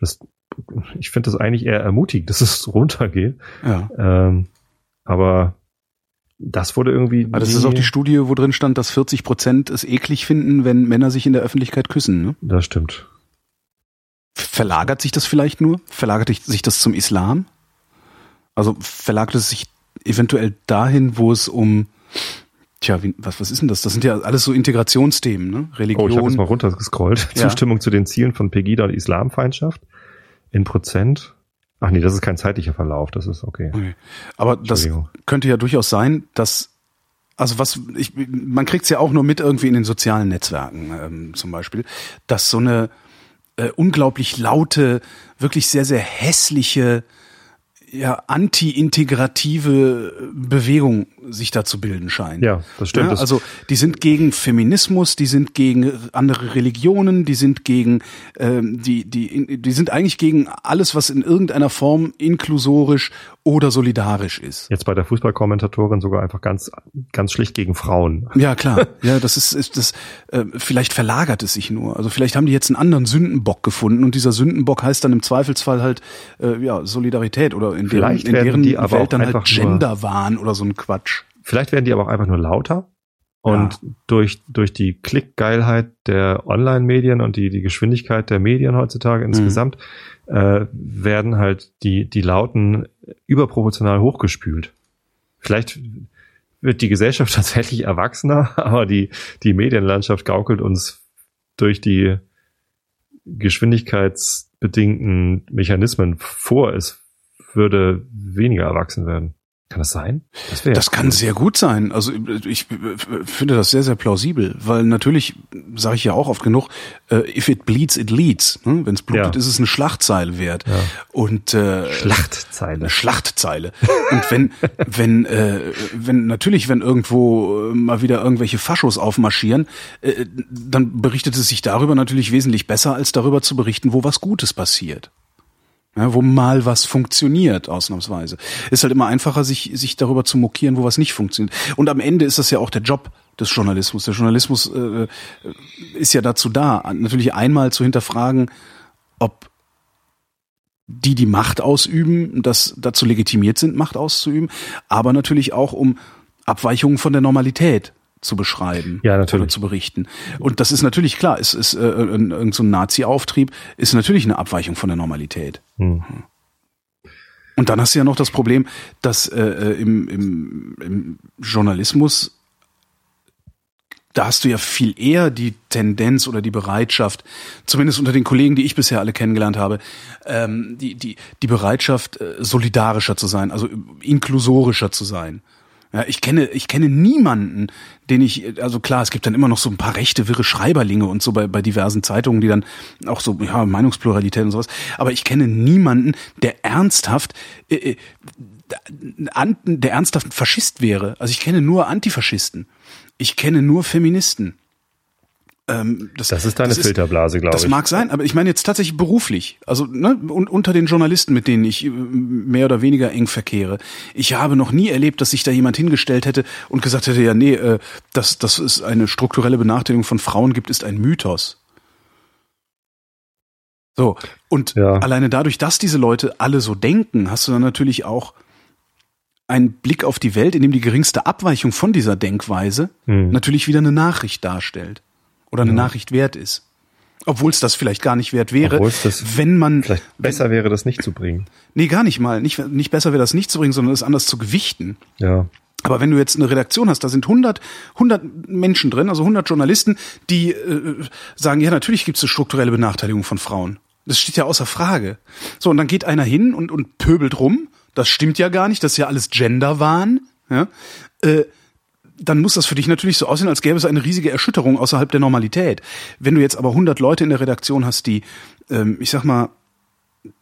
Das, ich finde das eigentlich eher ermutigend, dass es runtergeht. Ja. Ähm, aber das wurde irgendwie. Aber das ist auch die Studie, wo drin stand, dass 40 Prozent es eklig finden, wenn Männer sich in der Öffentlichkeit küssen. Ne? Das stimmt. Verlagert sich das vielleicht nur? Verlagert sich das zum Islam? Also verlagert es sich eventuell dahin, wo es um, tja, wie, was, was ist denn das? Das sind ja alles so Integrationsthemen, ne? Religion. Oh, ich habe jetzt mal runtergescrollt. Ja. Zustimmung zu den Zielen von Pegida und Islamfeindschaft in Prozent. Ach nee, das ist kein zeitlicher Verlauf, das ist okay. okay. Aber das könnte ja durchaus sein, dass also was ich man kriegt's ja auch nur mit irgendwie in den sozialen Netzwerken ähm, zum Beispiel, dass so eine äh, unglaublich laute, wirklich sehr sehr hässliche ja, anti-integrative Bewegung sich da zu bilden scheint. Ja, das stimmt. Ja, Das- also die sind gegen Feminismus, die sind gegen andere Religionen, die sind gegen ähm, die die die sind eigentlich gegen alles, was in irgendeiner Form inklusorisch oder solidarisch ist. Jetzt bei der Fußballkommentatorin sogar einfach ganz, ganz schlicht gegen Frauen. Ja klar, ja das ist, ist das äh, vielleicht verlagert es sich nur. Also vielleicht haben die jetzt einen anderen Sündenbock gefunden und dieser Sündenbock heißt dann im Zweifelsfall halt äh, ja Solidarität oder in deren, Vielleicht in werden deren die aber auch Welt dann halt einfach nur- Genderwahn oder so ein Quatsch. Vielleicht werden die aber auch einfach nur lauter. Und durch, durch die Klickgeilheit der Online-Medien und die, die Geschwindigkeit der Medien heutzutage insgesamt, äh, werden halt die, die Lauten überproportional hochgespült. Vielleicht wird die Gesellschaft tatsächlich erwachsener, aber die, die Medienlandschaft gaukelt uns durch die geschwindigkeitsbedingten Mechanismen vor, es würde weniger erwachsen werden. Kann das sein? Das, ja Das kann sehr gut sein. Also ich finde das sehr, sehr plausibel, weil natürlich, sage ich ja auch oft genug, äh, if it bleeds, it leads. Ne? Wenn es blutet, Ja. ist es eine Schlachtzeile wert. Und äh, Schlachtzeile. eine Schlachtzeile. Und wenn, wenn, äh, wenn natürlich, wenn irgendwo äh, mal wieder irgendwelche Faschos aufmarschieren, äh, dann berichtet es sich darüber natürlich wesentlich besser, als darüber zu berichten, wo was Gutes passiert. Ja, wo mal was funktioniert, ausnahmsweise. Ist halt immer einfacher, sich, sich darüber zu mokieren, wo was nicht funktioniert. Und am Ende ist das ja auch der Job des Journalismus. Der Journalismus äh, ist ja dazu da, natürlich einmal zu hinterfragen, ob die, die Macht ausüben, das dazu legitimiert sind, Macht auszuüben, aber natürlich auch um Abweichungen von der Normalität zu beschreiben Ja, natürlich. oder zu berichten. Und das ist natürlich klar, es ist äh, ein- irgend so Nazi-Auftrieb ist natürlich eine Abweichung von der Normalität. Hm. Und dann hast du ja noch das Problem, dass äh, äh, im, im, im Journalismus da hast du ja viel eher die Tendenz oder die Bereitschaft, zumindest unter den Kollegen, die ich bisher alle kennengelernt habe, ähm, die, die, die Bereitschaft, äh, solidarischer zu sein, also inklusorischer zu sein. Ja, ich kenne, ich kenne niemanden, den ich, also klar, es gibt dann immer noch so ein paar rechte, wirre Schreiberlinge und so bei, bei diversen Zeitungen, die dann auch so, ja, Meinungspluralität und sowas. Aber ich kenne niemanden, der ernsthaft, äh, äh, der ernsthaft Faschist wäre. Also ich kenne nur Antifaschisten. Ich kenne nur Feministen. Ähm, Das ist deine Filterblase, glaube Das ich. mag sein, aber ich meine jetzt tatsächlich beruflich. Also ne, un unter den Journalisten, mit denen ich äh, mehr oder weniger eng verkehre. Ich habe noch nie erlebt, dass sich da jemand hingestellt hätte und gesagt hätte, ja, nee, äh, dass, dass es eine strukturelle Benachteiligung von Frauen gibt, ist ein Mythos. So, und Ja. alleine dadurch, dass diese Leute alle so denken, hast du dann natürlich auch einen Blick auf die Welt, in dem die geringste Abweichung von dieser Denkweise Hm. natürlich wieder eine Nachricht darstellt oder eine Nachricht wert ist. Obwohl es das vielleicht gar nicht wert wäre, das wenn man Vielleicht besser wäre, das nicht zu bringen. nee gar nicht mal nicht nicht besser wäre das nicht zu bringen, sondern es anders zu gewichten. Ja. Aber wenn du jetzt eine Redaktion hast, da sind 100, 100 Menschen drin, also 100 Journalisten, die äh, sagen, ja, natürlich gibt es eine strukturelle Benachteiligung von Frauen. Das steht ja außer Frage. So, und dann geht einer hin und, und pöbelt rum. Das stimmt ja gar nicht, das ist ja alles Genderwahn. Ja? Äh, dann muss das für dich natürlich so aussehen, als gäbe es eine riesige Erschütterung außerhalb der Normalität. Wenn du jetzt aber 100 Leute in der Redaktion hast, die, ähm, ich sag mal,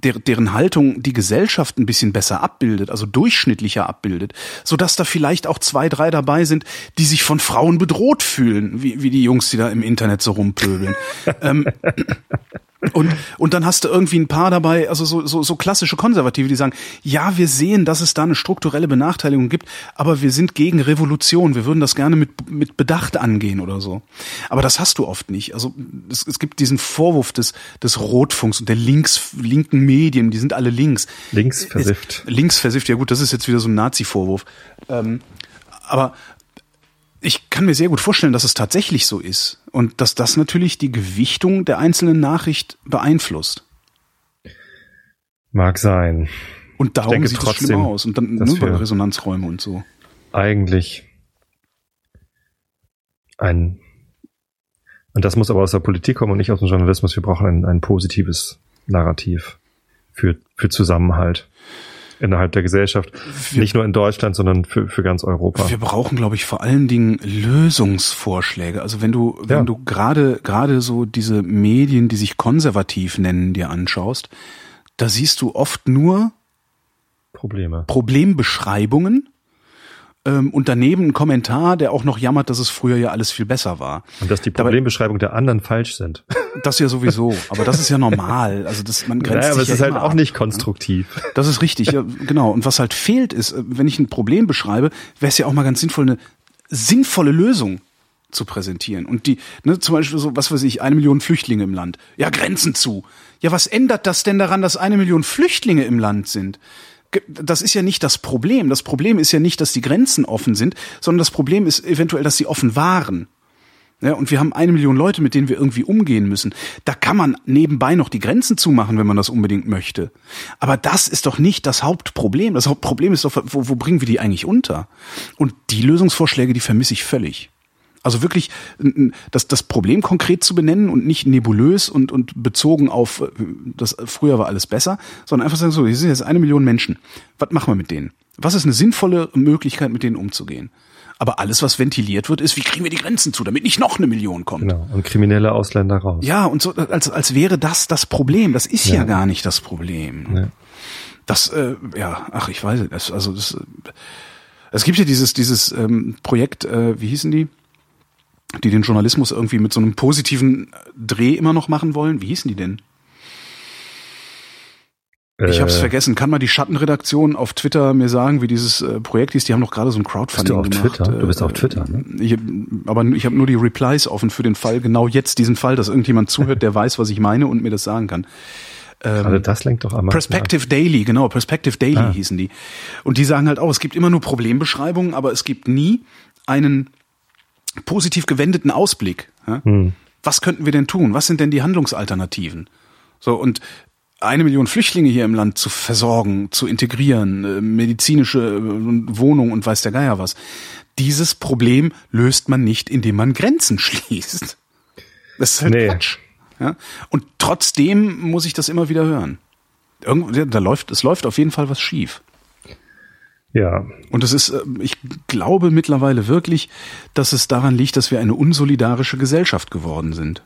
der, deren Haltung die Gesellschaft ein bisschen besser abbildet, also durchschnittlicher abbildet, so dass da vielleicht auch zwei, drei dabei sind, die sich von Frauen bedroht fühlen, wie, wie die Jungs, die da im Internet so rumpöbeln. ähm, und, und dann hast du irgendwie ein paar dabei, also so, so, so klassische Konservative, die sagen, ja, wir sehen, dass es da eine strukturelle Benachteiligung gibt, aber wir sind gegen Revolution, wir würden das gerne mit, mit Bedacht angehen oder so. Aber das hast du oft nicht. Also es, es gibt diesen Vorwurf des, des Rotfunks und der links, linken Medien, die sind alle links. Links versifft. Links versifft, ja gut, das ist jetzt wieder so ein Nazi-Vorwurf. Ähm, aber ich kann mir sehr gut vorstellen, dass es tatsächlich so ist und dass das natürlich die Gewichtung der einzelnen Nachricht beeinflusst. Mag sein. Und darum denke sieht es trotzdem, schlimm aus. Und dann nur bei wir- Resonanzräume und so. Eigentlich ein, und das muss aber aus der Politik kommen und nicht aus dem Journalismus. Wir brauchen ein, ein positives Narrativ. für, für Zusammenhalt innerhalb der Gesellschaft. Wir, Nicht nur in Deutschland, sondern für, für ganz Europa. Wir brauchen, glaube ich, vor allen Dingen Lösungsvorschläge. Also wenn du, wenn ja. du gerade, gerade so diese Medien, die sich konservativ nennen, dir anschaust, da siehst du oft nur Probleme. Problembeschreibungen ähm, und daneben ein Kommentar, der auch noch jammert, dass es früher ja alles viel besser war. Und dass die Problembeschreibung der anderen falsch sind. Das ja sowieso, aber das ist ja normal. Also das man grenzt naja, aber es ja ist halt auch ab, nicht ne? konstruktiv. Das ist richtig, ja, genau. Und was halt fehlt ist, äh, wenn ich ein Problem beschreibe, wäre es ja auch mal ganz sinnvoll, eine sinnvolle Lösung zu präsentieren. Und die, ne, zum Beispiel so, was weiß ich, eine Million Flüchtlinge im Land. Ja, Grenzen zu. Ja, was ändert das denn daran, dass eine Million Flüchtlinge im Land sind? Das ist ja nicht das Problem. Das Problem ist ja nicht, dass die Grenzen offen sind, sondern das Problem ist eventuell, dass sie offen waren. Ja, und wir haben eine Million Leute, mit denen wir irgendwie umgehen müssen. Da kann man nebenbei noch die Grenzen zumachen, wenn man das unbedingt möchte. Aber das ist doch nicht das Hauptproblem. Das Hauptproblem ist doch, wo, wo bringen wir die eigentlich unter? Und die Lösungsvorschläge, die vermisse ich völlig. Also wirklich das, das Problem konkret zu benennen und nicht nebulös und, und bezogen auf, äh, das früher war alles besser, sondern einfach sagen so, hier sind jetzt eine Million Menschen. Was machen wir mit denen? Was ist eine sinnvolle Möglichkeit, mit denen umzugehen? Aber alles, was ventiliert wird, ist, wie kriegen wir die Grenzen zu, damit nicht noch eine Million kommt. Genau, und kriminelle Ausländer raus. Ja, und so, als, als wäre das das Problem. Das ist ja, ja gar nicht das Problem. Ja. Das, äh, ja, ach, ich weiß es. Also das, es gibt ja dieses, dieses ähm, Projekt, äh, wie hießen die? Die den Journalismus irgendwie mit so einem positiven Dreh immer noch machen wollen. Wie hießen die denn? Ich hab's äh, vergessen. Kann mal die Schattenredaktion auf Twitter mir sagen, wie dieses äh, Projekt hieß? Die haben doch gerade so ein Crowdfunding bist du auf gemacht. Twitter? Du bist auf Twitter, ne? Ich, aber ich habe nur die Replies offen für den Fall, genau jetzt diesen Fall, dass irgendjemand zuhört, der weiß, was ich meine und mir das sagen kann. Ähm, Gerade das lenkt doch einmal. Perspective Daily, genau, Perspective Daily ah. hießen die. Und die sagen halt auch, es gibt immer nur Problembeschreibungen, aber es gibt nie einen positiv gewendeten Ausblick. Ja? Hm. Was könnten wir denn tun? Was sind denn die Handlungsalternativen? So, und eine Million Flüchtlinge hier im Land zu versorgen, zu integrieren, äh, medizinische äh, Wohnungen und weiß der Geier was. Dieses Problem löst man nicht, indem man Grenzen schließt. Das ist halt nee. Quatsch. Ja? Und trotzdem muss ich das immer wieder hören. Irgendwo, da läuft, es läuft auf jeden Fall was schief. Ja. Und es ist, äh, ich glaube mittlerweile wirklich, dass es daran liegt, dass wir eine unsolidarische Gesellschaft geworden sind.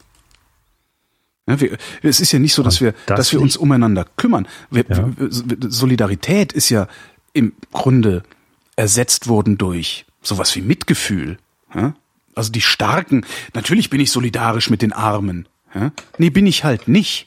Ja, wir, es ist ja nicht so, dass wir, das dass wir uns umeinander kümmern. Wir, ja. Solidarität ist ja im Grunde ersetzt worden durch sowas wie Mitgefühl. Ja? Also die Starken, natürlich bin ich solidarisch mit den Armen. Ja? Nee, bin ich halt nicht.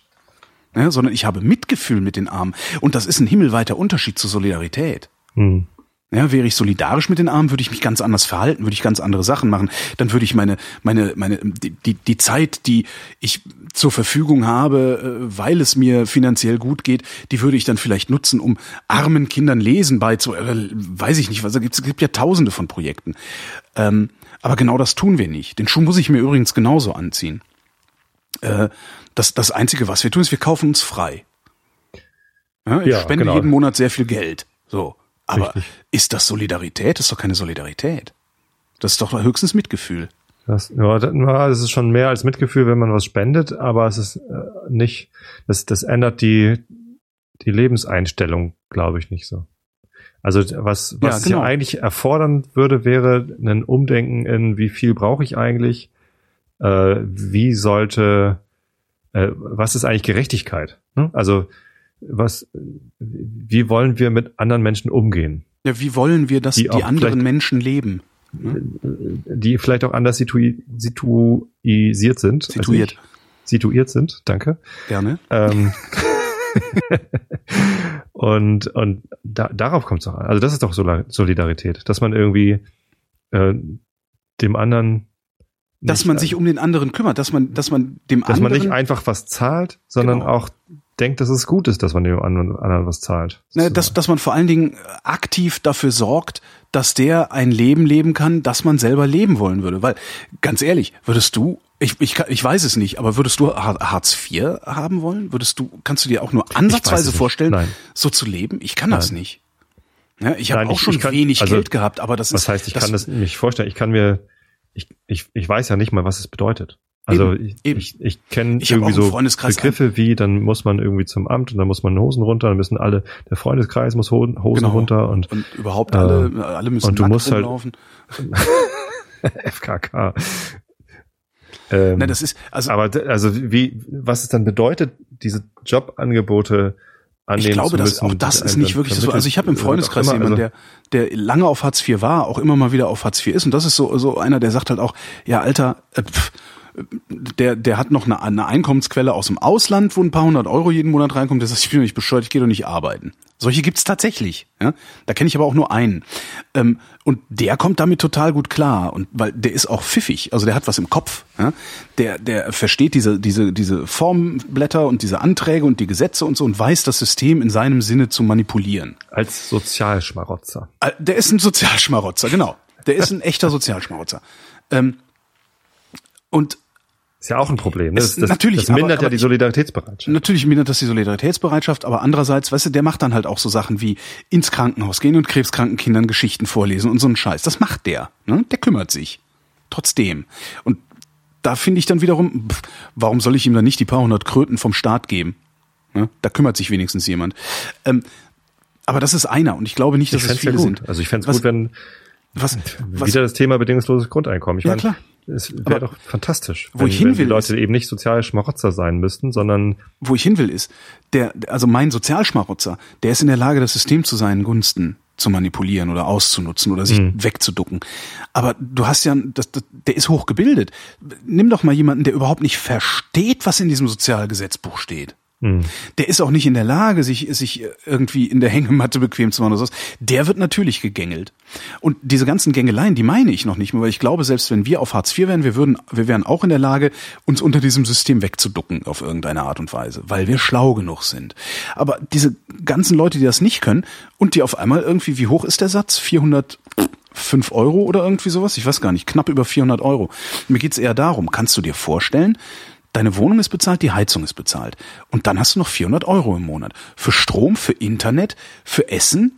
Ja, sondern ich habe Mitgefühl mit den Armen. Und das ist ein himmelweiter Unterschied zur Solidarität. Hm. Ja, wäre ich solidarisch mit den Armen, würde ich mich ganz anders verhalten, würde ich ganz andere Sachen machen. Dann würde ich meine, meine, meine, die, die, Zeit, die ich zur Verfügung habe, äh, weil es mir finanziell gut geht, die würde ich dann vielleicht nutzen, um armen Kindern Lesen beizubringen. Weiß ich nicht, was es gibt, es gibt ja tausende von Projekten. Ähm, aber genau das tun wir nicht. Den Schuh muss ich mir übrigens genauso anziehen. Äh, das, das Einzige, was wir tun, ist, wir kaufen uns frei. Ja, ich ja, spende genau. jeden Monat sehr viel Geld. So. Aber Richtig. ist das Solidarität? Das ist doch keine Solidarität. Das ist doch höchstens Mitgefühl. Das, ja, das ist schon mehr als Mitgefühl, wenn man was spendet, aber es ist äh, nicht, das, das ändert die, die Lebenseinstellung, glaube ich, nicht so. Also was, was ja, genau. eigentlich erfordern würde, wäre ein Umdenken in, wie viel brauche ich eigentlich, äh, wie sollte, äh, was ist eigentlich Gerechtigkeit? Ne? Also was, wie wollen wir mit anderen Menschen umgehen? Ja, wie wollen wir, dass die, die anderen Menschen leben? Hm? Die vielleicht auch anders situi situiert sind. Situiert. Also situiert sind, danke. Gerne. Ähm, und und da, darauf kommt es auch an. Also das ist doch Solidarität, dass man irgendwie äh, dem anderen dass man sich um den anderen kümmert, dass man, dass man dem dass anderen. Dass man nicht einfach was zahlt, sondern genau. auch denkt, dass es gut ist, dass man dem anderen was zahlt. Ne, dass, dass man vor allen Dingen aktiv dafür sorgt, dass der ein Leben leben kann, das man selber leben wollen würde. Weil, ganz ehrlich, würdest du, ich, ich, ich weiß es nicht, aber würdest du Hartz IV haben wollen? Würdest du, kannst du dir auch nur ansatzweise vorstellen, so zu leben? Ich kann Nein. das nicht. Ja, ich habe auch schon kann, wenig also, Geld gehabt, aber das was ist. Was heißt, ich das, kann das nicht vorstellen. Ich kann mir, ich, ich, ich weiß ja nicht mal, was es bedeutet. Also Eben, ich, eben. ich, ich kenne irgendwie so Begriffe wie, dann muss man irgendwie zum Amt und dann muss man Hosen runter, dann müssen alle, der Freundeskreis muss Hosen, Genau. runter und Und überhaupt alle, alle müssen und du musst halt-. FKK. Ähm, Na, das ist, also aber also wie, was es dann bedeutet, diese Jobangebote annehmen ich glaube, dass auch das ist nicht wirklich so. Also ich habe im Freundeskreis immer, jemanden, der, der lange auf Hartz IV war, auch immer mal wieder auf Hartz IV ist. Und das ist so, so einer, der sagt halt auch, ja, Alter, äh, pff, der, der hat noch eine, eine Einkommensquelle aus dem Ausland, wo ein paar hundert Euro jeden Monat reinkommt. Der sagt, ich bin doch nicht bescheuert, ich gehe doch nicht arbeiten. Solche gibt's tatsächlich. Ja? Da kenne ich aber auch nur einen. Ähm, und der kommt damit total gut klar. Und weil der ist auch pfiffig, also der hat was im Kopf. Ja? Der, der versteht diese, diese, diese Formblätter und diese Anträge und die Gesetze und so und weiß das System in seinem Sinne zu manipulieren. als Sozialschmarotzer. Äh, Der ist ein Sozialschmarotzer, genau. Der ist ein echter Sozialschmarotzer. Ähm, und Ist ja auch ein Problem. Ne? Das, das, natürlich, das mindert aber- ja aber die ich- Solidaritätsbereitschaft. Natürlich mindert das die Solidaritätsbereitschaft, aber andererseits, weißt du, der macht dann halt auch so Sachen wie ins Krankenhaus gehen und krebskranken Kindern Geschichten vorlesen und so einen Scheiß. Das macht der. Ne? Der kümmert sich. Trotzdem. Und da finde ich dann wiederum, pff, warum soll ich ihm dann nicht die paar hundert Kröten vom Staat geben? Ne? Da kümmert sich wenigstens jemand. Ähm, aber das ist einer und ich glaube nicht, dass Ich es fänd's ja viele gut. sind. Also ich fände Was- gut, wenn Was, was, wieder das Thema bedingungsloses Grundeinkommen. Ich Ja, meine, klar. es wäre doch fantastisch, wo wenn, ich hin wenn die will, Leute eben nicht sozial Schmarotzer sein müssten, sondern wo ich hin will, ist, der, also mein Sozialschmarotzer, der ist in der Lage, das System zu seinen Gunsten zu manipulieren oder auszunutzen oder sich wegzuducken. Aber du hast ja, das, das, der ist hochgebildet. Nimm doch mal jemanden, der überhaupt nicht versteht, was in diesem Sozialgesetzbuch steht. Der ist auch nicht in der Lage, sich, sich irgendwie in der Hängematte bequem zu machen oder sowas. Der wird natürlich gegängelt. Und diese ganzen Gängeleien, die meine ich noch nicht mehr, weil ich glaube, selbst wenn wir auf Hartz IV wären, wir würden, wir wären auch in der Lage, uns unter diesem System wegzuducken auf irgendeine Art und Weise, weil wir schlau genug sind. Aber diese ganzen Leute, die das nicht können und die auf einmal irgendwie, wie hoch ist der Satz? 405 Euro oder irgendwie sowas? Ich weiß gar nicht, knapp über 400 Euro. Mir geht's eher darum, kannst du dir vorstellen, Deine Wohnung ist bezahlt, die Heizung ist bezahlt. Und dann hast du noch 400 Euro im Monat. Für Strom, für Internet, für Essen.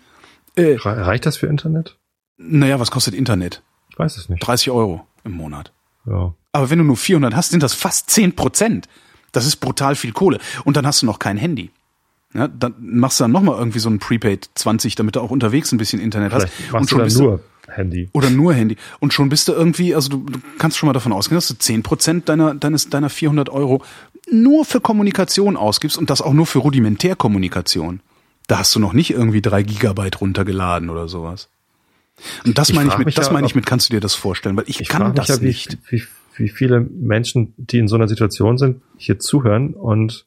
Äh, Re- reicht das für Internet? naja, was kostet Internet? Ich weiß es nicht. 30 Euro im Monat. Ja. Aber wenn du nur 400 hast, sind das fast 10 Prozent. Das ist brutal viel Kohle. Und dann hast du noch kein Handy. Ja, dann machst du dann nochmal irgendwie so ein Prepaid 20, damit du auch unterwegs ein bisschen Internet hast. Vielleicht machst du schon dann bist nur Handy. oder nur Handy. Und schon bist du irgendwie, also du, du kannst schon mal davon ausgehen, dass du 10 Prozent deiner, deines, deiner 400 Euro nur für Kommunikation ausgibst und das auch nur für Rudimentärkommunikation. Da hast du noch nicht irgendwie drei Gigabyte runtergeladen oder sowas. Und das Ich meine ich mit, das ja, meine ich mit, kannst du dir das vorstellen? Weil ich, Ich kann frage mich das ja, wie, nicht. Wie, wie viele Menschen, die in so einer Situation sind, hier zuhören und,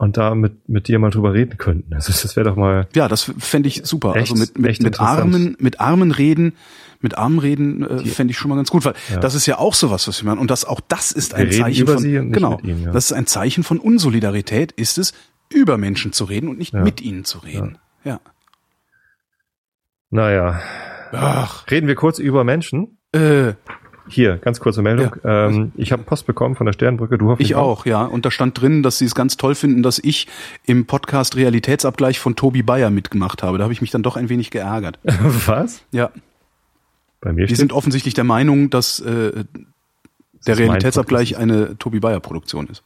und da mit, mit dir mal drüber reden könnten. Also das wäre doch mal, Ja, das fände ich super. Echt- also mit, mit, mit. Armen, mit Armen reden, mit Armen reden äh, fände ich schon mal ganz gut, weil das ist ja auch sowas, was wir machen. Und das auch das ist ein Wir Zeichen von genau. ihnen, ja. Das ist ein Zeichen von Unsolidarität, ist es, über Menschen zu reden und nicht mit ihnen zu reden. Ja. naja. Ach, Reden wir kurz über Menschen. äh, Hier, ganz kurze Meldung. Ähm, ich habe Post bekommen von der Sternbrücke. Du hoffentlich ich auch, ja. Und da stand drin, dass sie es ganz toll finden, dass ich im Podcast Realitätsabgleich von Tobi Bayer mitgemacht habe. Da habe ich mich dann doch ein wenig geärgert. Was? Ja. Bei mir Die sind offensichtlich der Meinung, dass äh, der Realitätsabgleich eine Tobi Bayer Produktion ist.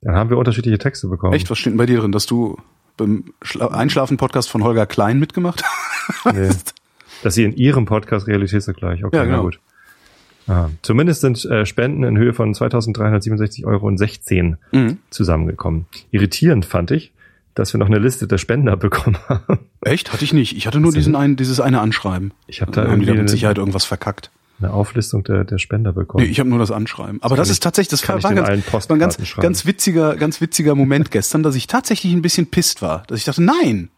Dann haben wir unterschiedliche Texte bekommen. Echt, was steht denn bei dir drin, dass du beim Schla Einschlafen-Podcast von Holger Klein mitgemacht hast? Nee. Dass sie in ihrem Podcast Realitätsvergleich. Okay, Ja, genau. na gut. Ah, zumindest sind äh, Spenden in Höhe von 2.367 Euro und 16 Mhm. zusammengekommen. Irritierend fand ich, dass wir noch eine Liste der Spender bekommen haben. Echt? Hatte ich nicht. Ich hatte nur diesen einen, dieses eine Anschreiben. Ich habe da Da haben die irgendwie da mit Sicherheit irgendwas verkackt. eine Auflistung der, der Spender bekommen. Nee, ich habe nur das Anschreiben. Aber das ich- ist tatsächlich, das war, war, ganz, war ein ganz, ganz witziger, ganz witziger Moment gestern, dass ich tatsächlich ein bisschen pisst war. Dass ich dachte, nein,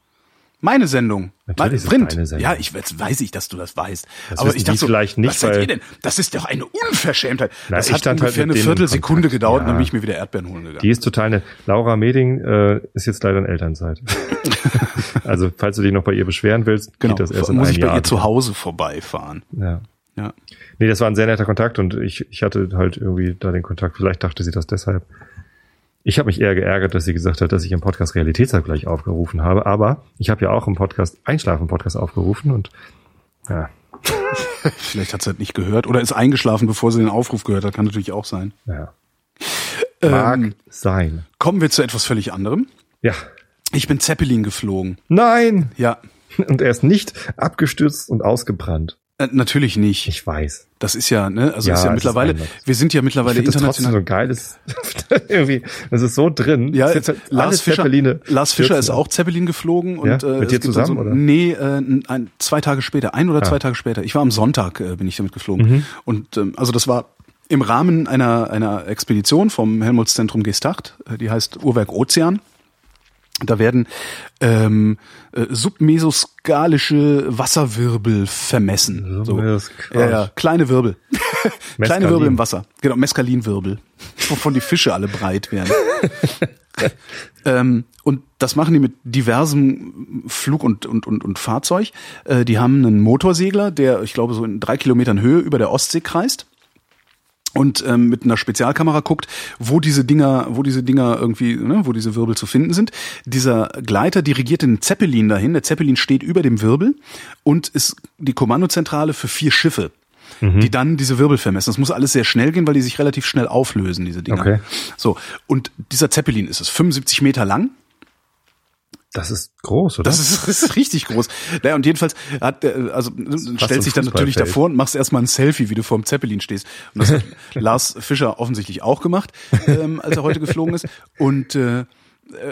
meine Sendung. Natürlich ist Print. deine Sendung. Ja, ich jetzt weiß ich, dass du das weißt. Das Aber ich dachte so, vielleicht nicht, was seid ihr denn? Das ist doch eine Unverschämtheit. Na, das hat halt ungefähr mit eine Viertelsekunde gedauert, und Ja. dann bin ich mir wieder Erdbeeren holen gegangen. Die ist total eine. Laura Meding äh, ist jetzt leider in Elternzeit. also falls du dich noch bei ihr beschweren willst, genau. geht das erst in muss ich bei Jahr. ihr zu Hause vorbeifahren. ja. Ja. Nee, das war ein sehr netter Kontakt und ich, ich hatte halt irgendwie da den Kontakt. Vielleicht dachte sie das deshalb. Ich habe mich eher geärgert, dass sie gesagt hat, dass ich im Podcast Realitätsabgleich aufgerufen habe. Aber ich habe ja auch im Podcast Einschlafen-Podcast aufgerufen und ja, Vielleicht hat sie das nicht gehört oder ist eingeschlafen, bevor sie den Aufruf gehört hat. Kann natürlich auch sein. Ja. Mag Ähm, sein. kommen wir zu etwas völlig anderem. Ja. Ich bin Zeppelin geflogen. Nein! Ja, Und er ist nicht abgestürzt und ausgebrannt. Äh, natürlich nicht. Ich weiß. Das ist ja, ne, also Ja, ist ja ist mittlerweile, anders. wir sind ja Ich mittlerweile das trotzdem international. so geiles, irgendwie, das ist so drin. Ja, Das ist jetzt halt Lars Fischer, Zeppeline Lars Fischer ist auch Zeppelin geflogen und Ja? äh, Mit dir zusammen, so, oder? Nee, äh, ein, zwei Tage später, ein oder Ah. zwei Tage später. Ich war am Sonntag, äh, bin ich damit geflogen. Mhm. Und ähm, also das war im Rahmen einer einer Expedition vom Helmholtz-Zentrum Gestacht, äh, die heißt Uhrwerk Ozean. Da werden ähm, äh, submesoskalische Wasserwirbel vermessen. So. Ja, ja, kleine Wirbel. kleine. Wirbel im Wasser. Genau, Meskalinwirbel. Wovon die Fische alle breit werden. ähm, und das machen die mit diversem Flug und, und, und, und Fahrzeug. Äh, die haben einen Motorsegler, der, ich glaube, so in drei Kilometern Höhe über der Ostsee kreist und ähm, mit einer Spezialkamera guckt, wo diese Dinger, wo diese Dinger irgendwie, ne, wo diese Wirbel zu finden sind. Dieser Gleiter dirigiert den Zeppelin dahin. Der Zeppelin steht über dem Wirbel und ist die Kommandozentrale für vier Schiffe, die dann diese Wirbel vermessen. Das muss alles sehr schnell gehen, weil die sich relativ schnell auflösen, diese Dinger. Okay. So und dieser Zeppelin ist es 75 Meter lang. Das ist groß, oder? Das ist, das ist richtig groß. Naja, und jedenfalls hat der, also stellt sich dann natürlich davor und machst erstmal ein Selfie, wie du vor dem Zeppelin stehst. Und das hat Lars Fischer offensichtlich auch gemacht, ähm, als er heute geflogen ist. Und äh,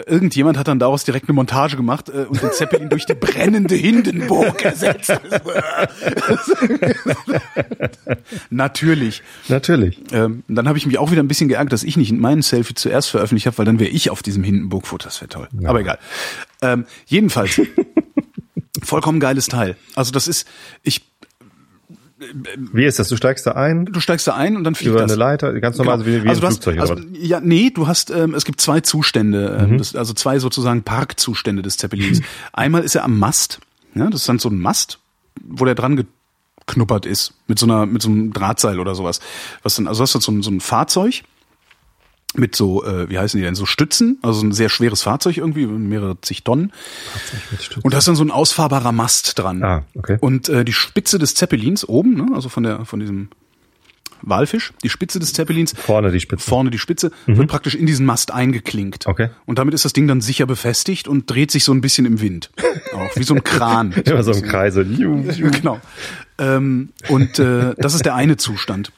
irgendjemand hat dann daraus direkt eine Montage gemacht äh, und den Zeppelin durch die brennende Hindenburg ersetzt. Natürlich. Natürlich. Ähm, dann habe ich mich auch wieder ein bisschen geärgert, dass ich nicht meinen Selfie zuerst veröffentlicht habe, weil dann wäre ich auf diesem Hindenburg-Foto. Das wäre toll. Aber egal. Ähm, jedenfalls, vollkommen geiles Teil. Also das ist, ich, Wie ist das? Du steigst da ein, du steigst da ein und dann fliegt über das. eine Leiter, ganz normal, Genau. so wie, wie also ein du hast, Flugzeug also? Ja, nee, du hast, ähm, es gibt zwei Zustände, Mhm. ähm, das, also zwei sozusagen Parkzustände des Zeppelins. Einmal ist er am Mast, ja, das ist dann so ein Mast, wo der dran geknuppert ist, mit so einer, mit so einem Drahtseil oder sowas. Was dann, also hast du so ein, so ein Fahrzeug, mit so, äh, wie heißen die denn, so Stützen, also ein sehr schweres Fahrzeug irgendwie, mehrere zig Tonnen. Und da ist dann so ein ausfahrbarer Mast dran. Ah, okay. Und äh, die Spitze des Zeppelins oben, ne, also von der, von diesem Walfisch, die Spitze des Zeppelins, Vorne die Spitze. vorne die Spitze, wird praktisch in diesen Mast eingeklinkt. Okay. Und damit ist das Ding dann sicher befestigt und dreht sich so ein bisschen im Wind. Auch wie so ein Kran. Immer so im Kreis. So. genau. Ähm, und äh, das ist der eine Zustand.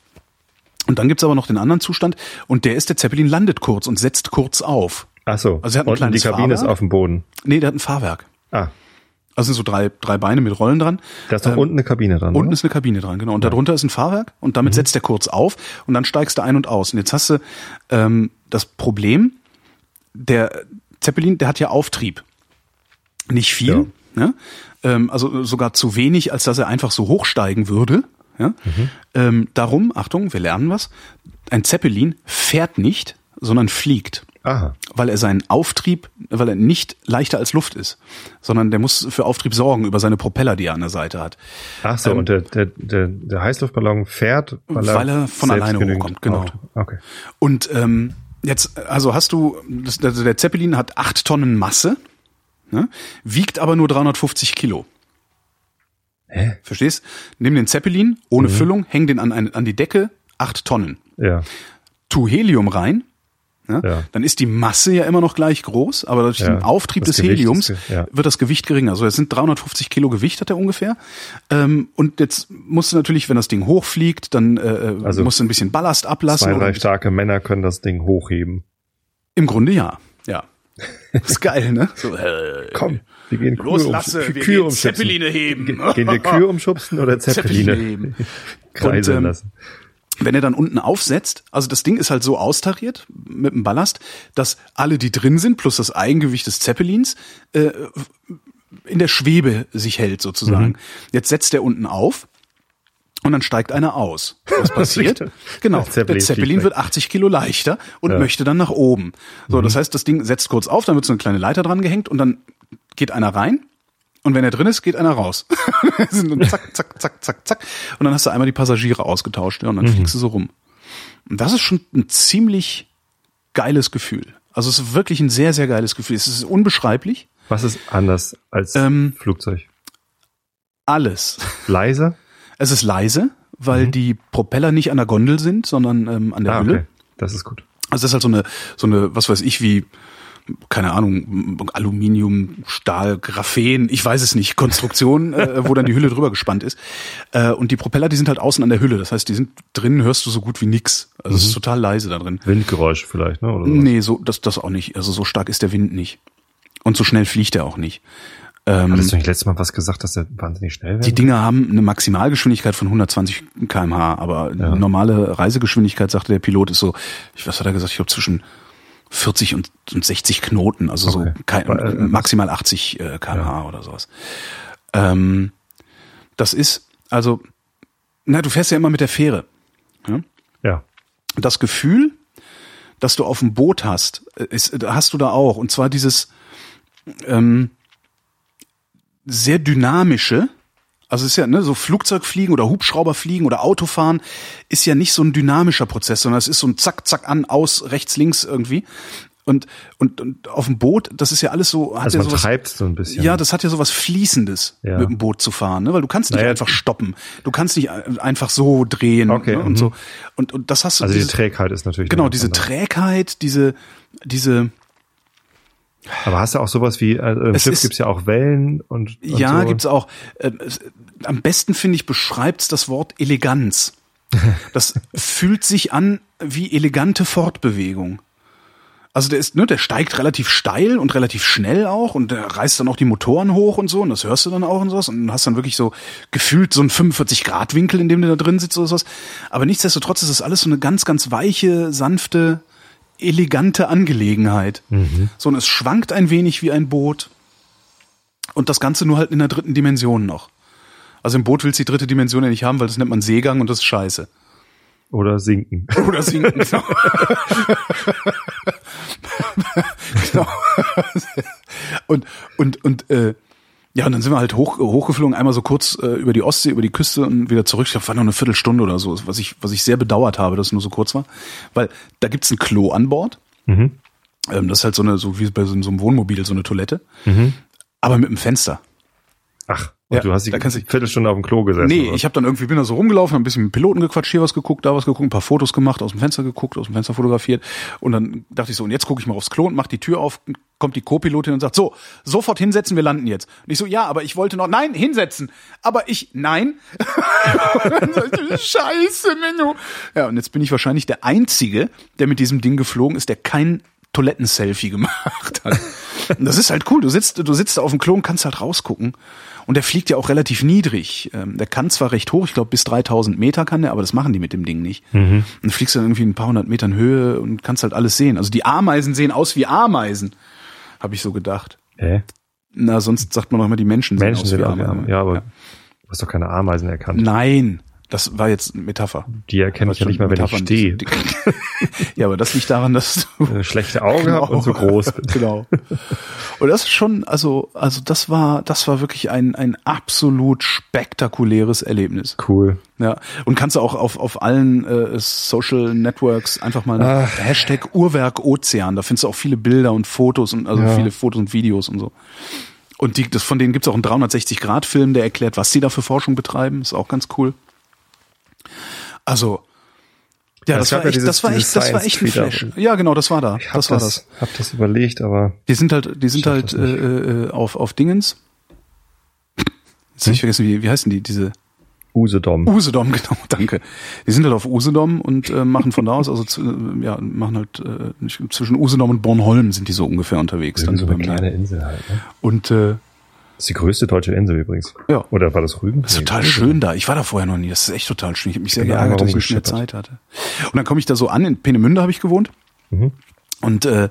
Und dann gibt's aber noch den anderen Zustand und der ist, der Zeppelin landet kurz und setzt kurz auf. Ach so. Also er hat ein die kleines Kabine ist Fahrwerk. auf dem Boden. Nee, der hat ein Fahrwerk. Ah, Also sind so drei, drei Beine mit Rollen dran. da ist doch Ähm, unten eine Kabine dran. Unten oder? ist eine Kabine dran, genau. Und darunter ist ein Fahrwerk und damit setzt er kurz auf und dann steigst du ein und aus. Und jetzt hast du ähm, das Problem, der Zeppelin, der hat ja Auftrieb. Nicht viel, ne? ähm, also sogar zu wenig, als dass er einfach so hochsteigen würde. Ja? Ähm, darum, Achtung, wir lernen was, ein Zeppelin fährt nicht, sondern fliegt Aha. weil er seinen Auftrieb, weil er nicht leichter als Luft ist, sondern der muss für Auftrieb sorgen über seine Propeller, die er an der Seite hat. Ach so, Ähm, und der, der, der, der Heißluftballon fährt, weil er, Weil er von alleine hochkommt, genau. Okay. Und ähm, jetzt, also hast du, das, also der Zeppelin hat acht Tonnen Masse, ne, wiegt aber nur 350 Kilo. Hä? Verstehst? Nimm den Zeppelin ohne Füllung, häng den an, an die Decke, acht Tonnen. Ja. Tu Helium rein, ja, Ja. dann ist die Masse ja immer noch gleich groß, aber durch Ja, den Auftrieb das des Gewicht Heliums ist wird das Gewicht geringer. Also es sind 350 Kilo Gewicht hat er ungefähr. Ähm, und jetzt musst du natürlich, wenn das Ding hochfliegt, dann äh, Also musst du ein bisschen Ballast ablassen. Zwei, drei starke Männer können das Ding hochheben. Im Grunde ja, ja. ist geil, ne? So, äh, Komm, wir gehen los, Kühe, Lasse, um, wir Kühe gehen umschubsen. Zeppeline heben. Ge- Gehen wir Kühe umschubsen oder Zeppeline, Zeppeline heben. kreiseln Und, ähm, lassen? wenn er dann unten aufsetzt, also das Ding ist halt so austariert mit dem Ballast, dass alle, die drin sind, plus das Eigengewicht des Zeppelins, äh, in der Schwebe sich hält sozusagen. Mhm. Jetzt setzt er unten auf und dann steigt einer aus. Was passiert? Der genau, Zeppelin der Zeppelin fliegt weg. wird 80 Kilo leichter und Ja. Mhm. möchte dann nach oben. So, das heißt, das Ding setzt kurz auf, dann wird so eine kleine Leiter dran gehängt und dann geht einer rein und wenn er drin ist, geht einer raus. Zack, zack, zack, zack, zack. Und dann hast du einmal die Passagiere ausgetauscht ja, und Mhm. dann fliegst du so rum. Und das ist schon ein ziemlich geiles Gefühl. Also es ist wirklich ein sehr, sehr geiles Gefühl. Es ist unbeschreiblich. Was ist anders als ähm, Flugzeug? Alles. Leiser? Es ist leise, weil die Propeller nicht an der Gondel sind, sondern ähm, an der Mhm. Ah, Hülle. okay. Das ist gut. Also das ist halt so eine, so eine, was weiß ich, wie, keine Ahnung, Aluminium, Stahl, Graphen, ich weiß es nicht, Konstruktion, äh, wo dann die Hülle drüber gespannt ist. Äh, und die Propeller, die sind halt außen an der Hülle. Das heißt, die sind drinnen hörst du so gut wie nix. Also es ist total leise da drin. Windgeräusch vielleicht, ne? Oder sowas. Nee, so, das, das auch nicht. Also so stark ist der Wind nicht. Und so schnell fliegt er auch nicht. Ähm, Hattest du nicht letztes Mal was gesagt, dass der wahnsinnig schnell die wäre? Dinger haben eine Maximalgeschwindigkeit von 120 kmh, aber normale Reisegeschwindigkeit, sagte der Pilot, ist so, ich was hat er gesagt, ich glaube zwischen 40 und, und 60 Knoten, also Okay. so kein, äh, maximal 80 äh, kmh oder sowas. Ähm, das ist, also, na, du fährst ja immer mit der Fähre. Ja? Ja. das Gefühl, das du auf dem Boot hast, äh, ist, hast du da auch. Und zwar dieses ähm, sehr dynamische, also es ist ja ne, so Flugzeugfliegen oder Hubschrauberfliegen oder Autofahren ist ja nicht so ein dynamischer Prozess, sondern es ist so ein Zack, Zack an, aus, rechts, links irgendwie. Und, und, und auf dem Boot, das ist ja alles so, hat Also ja man sowas, treibt so ein bisschen. ja, das hat ja sowas Fließendes, Ja. mit dem Boot zu fahren, ne? weil du kannst nicht Naja, einfach stoppen. Du kannst nicht ein- einfach so drehen Okay, ne? und mhm. so. Und, und das hast du. also diese dieses- Trägheit ist natürlich. Genau, diese. Trägheit, diese, diese, Aber hast du auch sowas wie, äh, im Es Schiff gibt's ja auch Wellen und, und ja, so. gibt's auch. Äh, am besten finde ich beschreibt's das Wort Eleganz. Das fühlt sich an wie elegante Fortbewegung. Also der ist, ne, der steigt relativ steil und relativ schnell auch und der reißt dann auch die Motoren hoch und so und das hörst du dann auch und sowas und hast dann wirklich so gefühlt so einen 45 Grad Winkel, in dem du da drin sitzt oder sowas. Aber nichtsdestotrotz ist das alles so eine ganz, ganz weiche, sanfte, elegante Angelegenheit. So und es schwankt ein wenig wie ein Boot und das Ganze nur halt in der dritten Dimension noch. Also im Boot willst du die dritte Dimension ja nicht haben, weil das nennt man Seegang und das ist scheiße. Oder sinken. Oder sinken. Genau. genau. Und, und, und, äh, ja, und dann sind wir halt hoch, hochgeflogen, einmal so kurz äh, über die Ostsee, über die Küste und wieder zurück. Ich glaube, war noch eine Viertelstunde oder so, was ich, was ich sehr bedauert habe, dass es nur so kurz war. Weil da gibt's ein Klo an Bord. Mhm. Ähm, das ist eine, eine und Ja, du hast kannst du- Viertelstunde auf dem Klo gesessen. Nee, oder? ich habe dann irgendwie bin da so rumgelaufen, hab ein bisschen mit dem Piloten gequatscht, hier was geguckt, da was geguckt, ein paar Fotos gemacht, aus dem Fenster geguckt, aus dem Fenster fotografiert und dann dachte ich so, und jetzt gucke ich mal aufs Klo und mach die Tür auf, kommt die Co-Pilotin und sagt, so, sofort hinsetzen, wir landen jetzt. Und ich so, ja, aber ich wollte noch, nein, hinsetzen. Aber ich, nein. Scheiße, Menno. Ja, und jetzt bin ich wahrscheinlich der Einzige, der mit diesem Ding geflogen ist, der kein Toilettenselfie gemacht hat. Und das ist halt cool. Du sitzt, du sitzt da auf dem Klo und kannst halt rausgucken. Und der fliegt ja auch relativ niedrig. Ähm, Der kann zwar recht hoch, ich glaube bis 3000 Meter kann der, aber das machen die mit dem Ding nicht. Und du fliegst dann irgendwie ein paar hundert Metern Höhe und kannst halt alles sehen. Also die Ameisen sehen aus wie Ameisen, habe ich so gedacht. Hä? Na, sonst sagt man doch immer, die Menschen sehen Menschen aus sind wie Ameisen. ja, aber du hast doch keine Ameisen erkannt. Nein, das war jetzt eine Metapher. Die erkenne ich ja nicht mal, wenn ich Metaphern- stehe. die- ja, aber das liegt daran, dass du Schlechte Augen hab und so groß bin. genau. Und das ist schon, also, also das war, das war wirklich ein, ein absolut spektakuläres Erlebnis. Cool. Ja. Und kannst du auch auf, auf allen äh, Social Networks einfach mal Ah. Hashtag Uhrwerk Ozean, da findest du auch viele Bilder und Fotos und also Ja. viele Fotos und Videos und so. Und die, das, von denen gibt's auch einen 360-Grad-Film, der erklärt, was sie da für Forschung betreiben. Ist auch ganz cool. Also, ja, Ja, das gab war ja echt, dieses- das war echt, das war echt ein. Flash. Ja, genau, das war da. Ich hab Das war das, das. hab das überlegt, aber Die sind halt, die sind halt das nicht. äh, äh, auf, auf Dingens. Jetzt hab ich vergessen, wie, wie heißen die, diese Usedom. Usedom, genau, danke. Die sind halt auf Usedom und äh, machen von da aus, also zu, äh, ja, machen halt äh, zwischen Usedom und Bornholm sind die so ungefähr unterwegs. Irgendwie so über eine kleine Insel halt. Ne? Und äh, Das ist die größte deutsche Insel übrigens. Ja. Oder war das Rügen? das ist total schön da. Ich war da vorher noch nie. Das ist echt total schön. Ich habe mich sehr geärgert, dass ich nicht mehr. Zeit hatte. Und dann komme ich da so an, in Peenemünde habe ich gewohnt. Mhm. Und äh,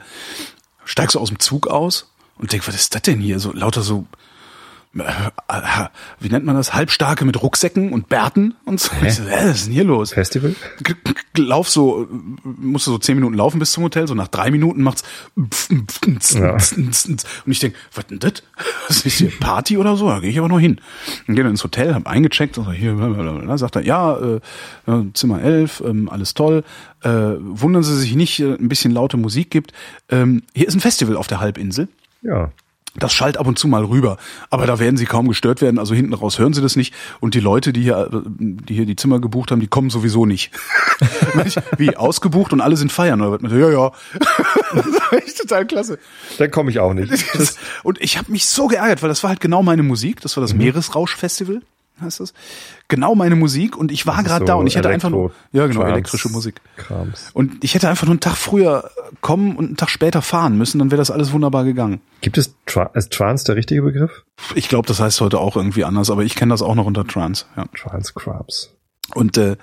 steig so aus dem Zug aus und denk, was ist das denn hier? So lauter so, wie nennt man das? Halbstarke mit Rucksäcken und Bärten und so. Ich so, hä, was ist denn hier los? Festival? Lauf so, musst du so zehn Minuten laufen bis zum Hotel, so nach drei Minuten macht's Ja. und ich denk, was denn das? Was ist hier Party oder so? Da gehe ich aber noch hin. Und gehe dann ins Hotel, hab eingecheckt und so, hier, blablabla. sagt er, ja, äh, Zimmer 11, ähm, alles toll. Äh, wundern Sie sich nicht, äh, ein bisschen laute Musik gibt. Ähm, hier ist ein Festival auf der Halbinsel. Ja. Das schallt ab und zu mal rüber, aber da werden sie kaum gestört werden. Also hinten raus hören sie das nicht. Und die Leute, die hier, äh, die hier die Zimmer gebucht haben, die kommen sowieso nicht. Wie ausgebucht und alle sind feiern oder was? Ja, ja. das war echt total klasse. Dann komme ich auch nicht. und ich habe mich so geärgert, weil das war halt genau meine Musik. Das war das Meeresrausch-Festival heißt das. Genau meine Musik und ich war gerade so da und ich hätte einfach nur, ja genau, Trance, elektrische Musik. Krams. Und ich hätte einfach nur einen Tag früher kommen und einen Tag später fahren müssen, dann wäre das alles wunderbar gegangen. Gibt es, Tra ist Trance der richtige Begriff? Ich glaube, das heißt heute auch irgendwie anders, aber ich kenne das auch noch unter Trance. Ja. Trance Krabs. Und äh,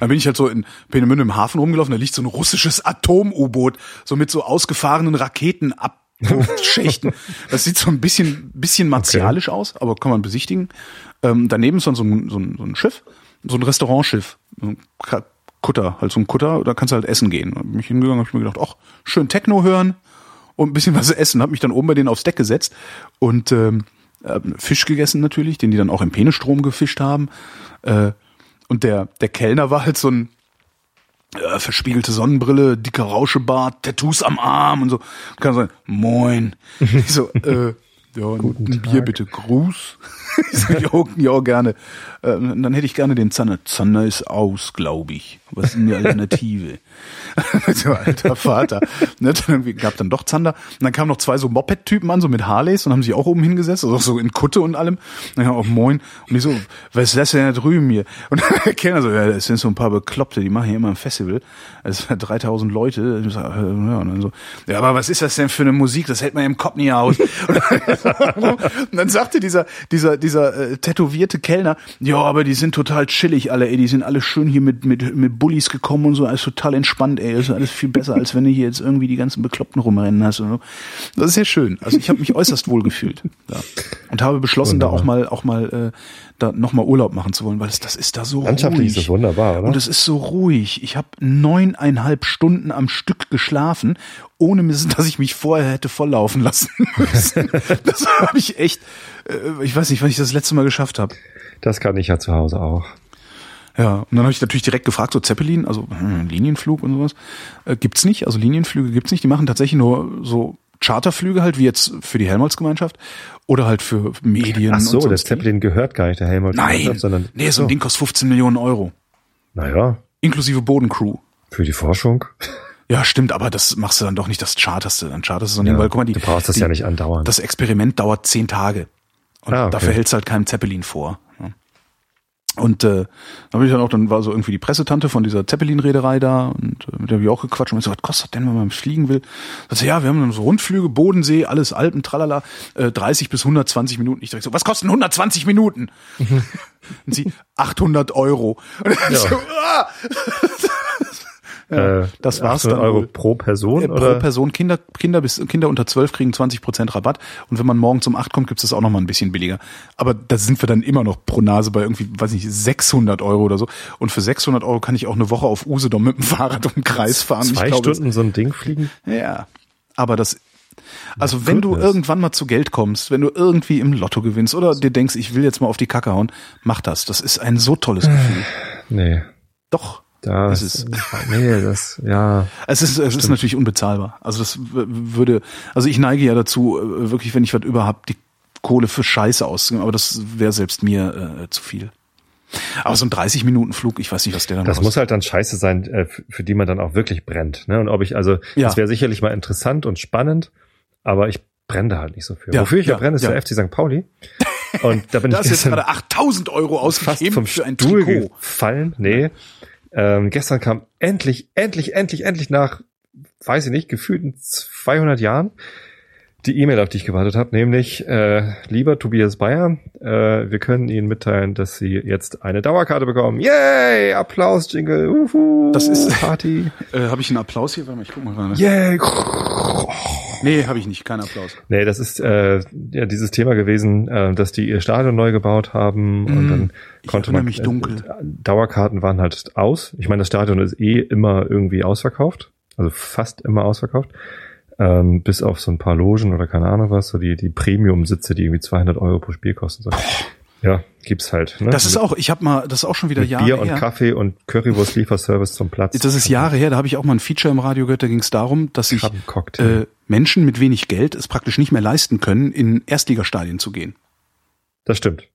dann bin ich halt so in Peenemünde im Hafen rumgelaufen, da liegt so ein russisches Atom-U-Boot, so mit so ausgefahrenen Raketen ab. Schächten. Das sieht so ein bisschen, bisschen martialisch aus, aber kann man besichtigen. Ähm, daneben ist dann so ein, so, ein, so ein Schiff, so ein Restaurantschiff, so ein Kutter, halt so ein Kutter, da kannst du halt essen gehen. Hab mich hingegangen, hab ich mir gedacht, ach, schön Techno hören und ein bisschen was essen. Hab mich dann oben bei denen aufs Deck gesetzt und ähm, äh, Fisch gegessen natürlich, den die dann auch im Penestrom gefischt haben. Äh, und der, der Kellner war halt so ein äh, verspiegelte Sonnenbrille, dicker Rauschebart, Tattoos am Arm und so. Kann sagen, moin. Ich so, äh, ja, ein Bier bitte, Gruß. Ja, ja, gerne. Äh, dann hätte ich gerne den Zander. Zander ist aus, glaube ich. Was ist denn die Alternative? so, alter Vater. Ne, dann gab dann doch Zander. Und dann kamen noch zwei so Moped-Typen an, so mit Harleys und haben sich auch oben hingesetzt, also auch so in Kutte und allem. Und dann kam auch Moin. Und ich so, was ist das denn da drüben hier? Und dann der Kellner so, ja, das sind so ein paar Bekloppte, die machen hier immer ein Festival. Das sind 3000 Leute. Äh, ja, und dann so, ja, aber was ist das denn für eine Musik? Das hält man im Kopf nie aus. Und dann, sagte dieser, dieser, dieser äh, tätowierte Kellner, ja, aber die sind total chillig alle, ey, die sind alle schön hier mit, mit, mit Bullies gekommen und so, alles total entspannt, ey, das ist alles viel besser, als wenn du hier jetzt irgendwie die ganzen Bekloppten rumrennen hast und so. Das ist sehr schön. Also ich habe mich äußerst wohl gefühlt. Ja. Und habe beschlossen, da auch mal, auch mal, äh, da nochmal Urlaub machen zu wollen, weil das, das ist da so Landschaftlich ruhig. ist das wunderbar, oder? Und es ist so ruhig. Ich habe neuneinhalb Stunden am Stück geschlafen, ohne dass ich mich vorher hätte volllaufen lassen müssen. das habe ich echt, äh, ich weiß nicht, wann ich das letzte Mal geschafft habe. Das kann ich ja zu Hause auch. Ja, und dann habe ich natürlich direkt gefragt, so Zeppelin, also hm, Linienflug und sowas, äh, gibt's nicht, also Linienflüge gibt's nicht, die machen tatsächlich nur so Charterflüge halt, wie jetzt für die Helmholtz-Gemeinschaft oder halt für Medien Ach so, und der. Zeppelin gehört gar nicht der Helmholtz. Nein, sondern nee, so ein Ding kostet 15 Millionen Euro, Naja, inklusive Bodencrew. für die Forschung. Ja, stimmt, aber das machst du dann doch nicht, das charterst du, dann charterst du so ein Ding, Ja, weil guck mal, die, du brauchst das die, ja nicht andauernd. Das Experiment dauert zehn Tage. Und Ah, okay. dafür hältst du halt keinem Zeppelin vor. Und äh, da bin ich dann auch, dann war so irgendwie die Pressetante von dieser Zeppelin-Reederei da und äh, mit der hab ich auch gequatscht und ich so, was kostet denn, wenn man fliegen will? Da sie, ja, wir haben dann so Rundflüge, Bodensee, alles Alpen, tralala, äh, 30 bis 120 Minuten. Ich dachte so, was kosten 120 Minuten? und sie, 800 Euro. Und dann Ja. so, ah! Äh, das war's 800 dann Euro wohl. pro Person Äh, pro oder? Person Kinder Kinder bis Kinder unter 12 kriegen 20 Prozent Rabatt und wenn man morgens um 8 kommt, gibt's das auch noch mal ein bisschen billiger. Aber da sind wir dann immer noch pro Nase bei irgendwie, weiß nicht, 600 Euro oder so. Und für 600 Euro kann ich auch eine Woche auf Usedom mit dem Fahrrad um den Kreis fahren. Zwei ich glaube, Stunden so ein Ding fliegen? ja, aber das also wenn du irgendwann mal zu Geld kommst, wenn du irgendwie im Lotto gewinnst oder dir denkst, ich will jetzt mal auf die Kacke hauen, mach das. Das ist ein so tolles Gefühl. Nee. Doch. Da Es ist, nee, das, ja. Es ist, es ist natürlich unbezahlbar. Also das würde, also ich neige ja dazu, äh, wirklich, wenn ich was überhaupt die Kohle für Scheiße auszugeben, aber das wäre selbst mir äh, zu viel. Aber so ein 30-Minuten-Flug, ich weiß nicht, was der dann Das kostet. muss halt dann scheiße sein, äh, für die man dann auch wirklich brennt. Ne? Und ob ich, also, Ja. das wäre sicherlich mal interessant und spannend, aber ich brenne da halt nicht so für. Ja, Wofür ich ja, ja, brenne, ist ja. der FC St. Pauli. Und da bin ich jetzt gerade 8000 Euro fast ausgegeben vom für ein Stuhl Trikot. gefallen. Nee. Ähm, gestern kam endlich, endlich, endlich, endlich nach, weiß ich nicht, gefühlten 200 Jahren die E-Mail, auf die ich gewartet habe, nämlich, äh, lieber Tobias Bayer, äh, wir können Ihnen mitteilen, dass Sie jetzt eine Dauerkarte bekommen. Yay! Applaus, Jingle, uhu, Das ist- Party. Äh, habe ich einen Applaus hier? Warte mal, ich guck mal gerade. Yay! Nee, habe ich nicht, kein Applaus. Nee, das ist äh, ja dieses Thema gewesen, äh, dass die ihr Stadion neu gebaut haben und Mm, dann konnte man mich dunkel. Äh, Dauerkarten waren halt aus. Ich meine, das Stadion ist eh immer irgendwie ausverkauft, also fast immer ausverkauft, ähm, bis auf so ein paar Logen oder keine Ahnung was, so die die Premium-Sitze, die irgendwie 200 Euro pro Spiel kosten. So. Ja, gibt's halt. Ne? Das ist auch, ich habe mal, das ist auch schon wieder Mit Jahre Bier und her. Kaffee und Currywurst-Lieferservice zum Platz. Das ist Jahre her, da habe ich auch mal ein Feature im Radio gehört, da ging es darum, dass sich äh, Menschen mit wenig Geld es praktisch nicht mehr leisten können, in Erstligastadien zu gehen. Das stimmt.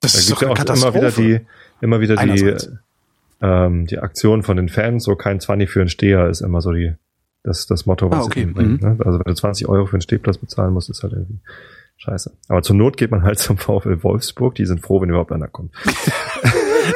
Das Da ist doch ja auch immer wieder die, immer wieder die, ähm, die Aktion von den Fans, so kein 20 für einen Steher ist immer so die, das, das Motto, was Ah, okay. sie bringen. Ne? Also wenn du 20 Euro für einen Stehplatz bezahlen musst, ist halt irgendwie scheiße. Aber zur Not geht man halt zum VfL Wolfsburg, die sind froh, wenn überhaupt einer kommt.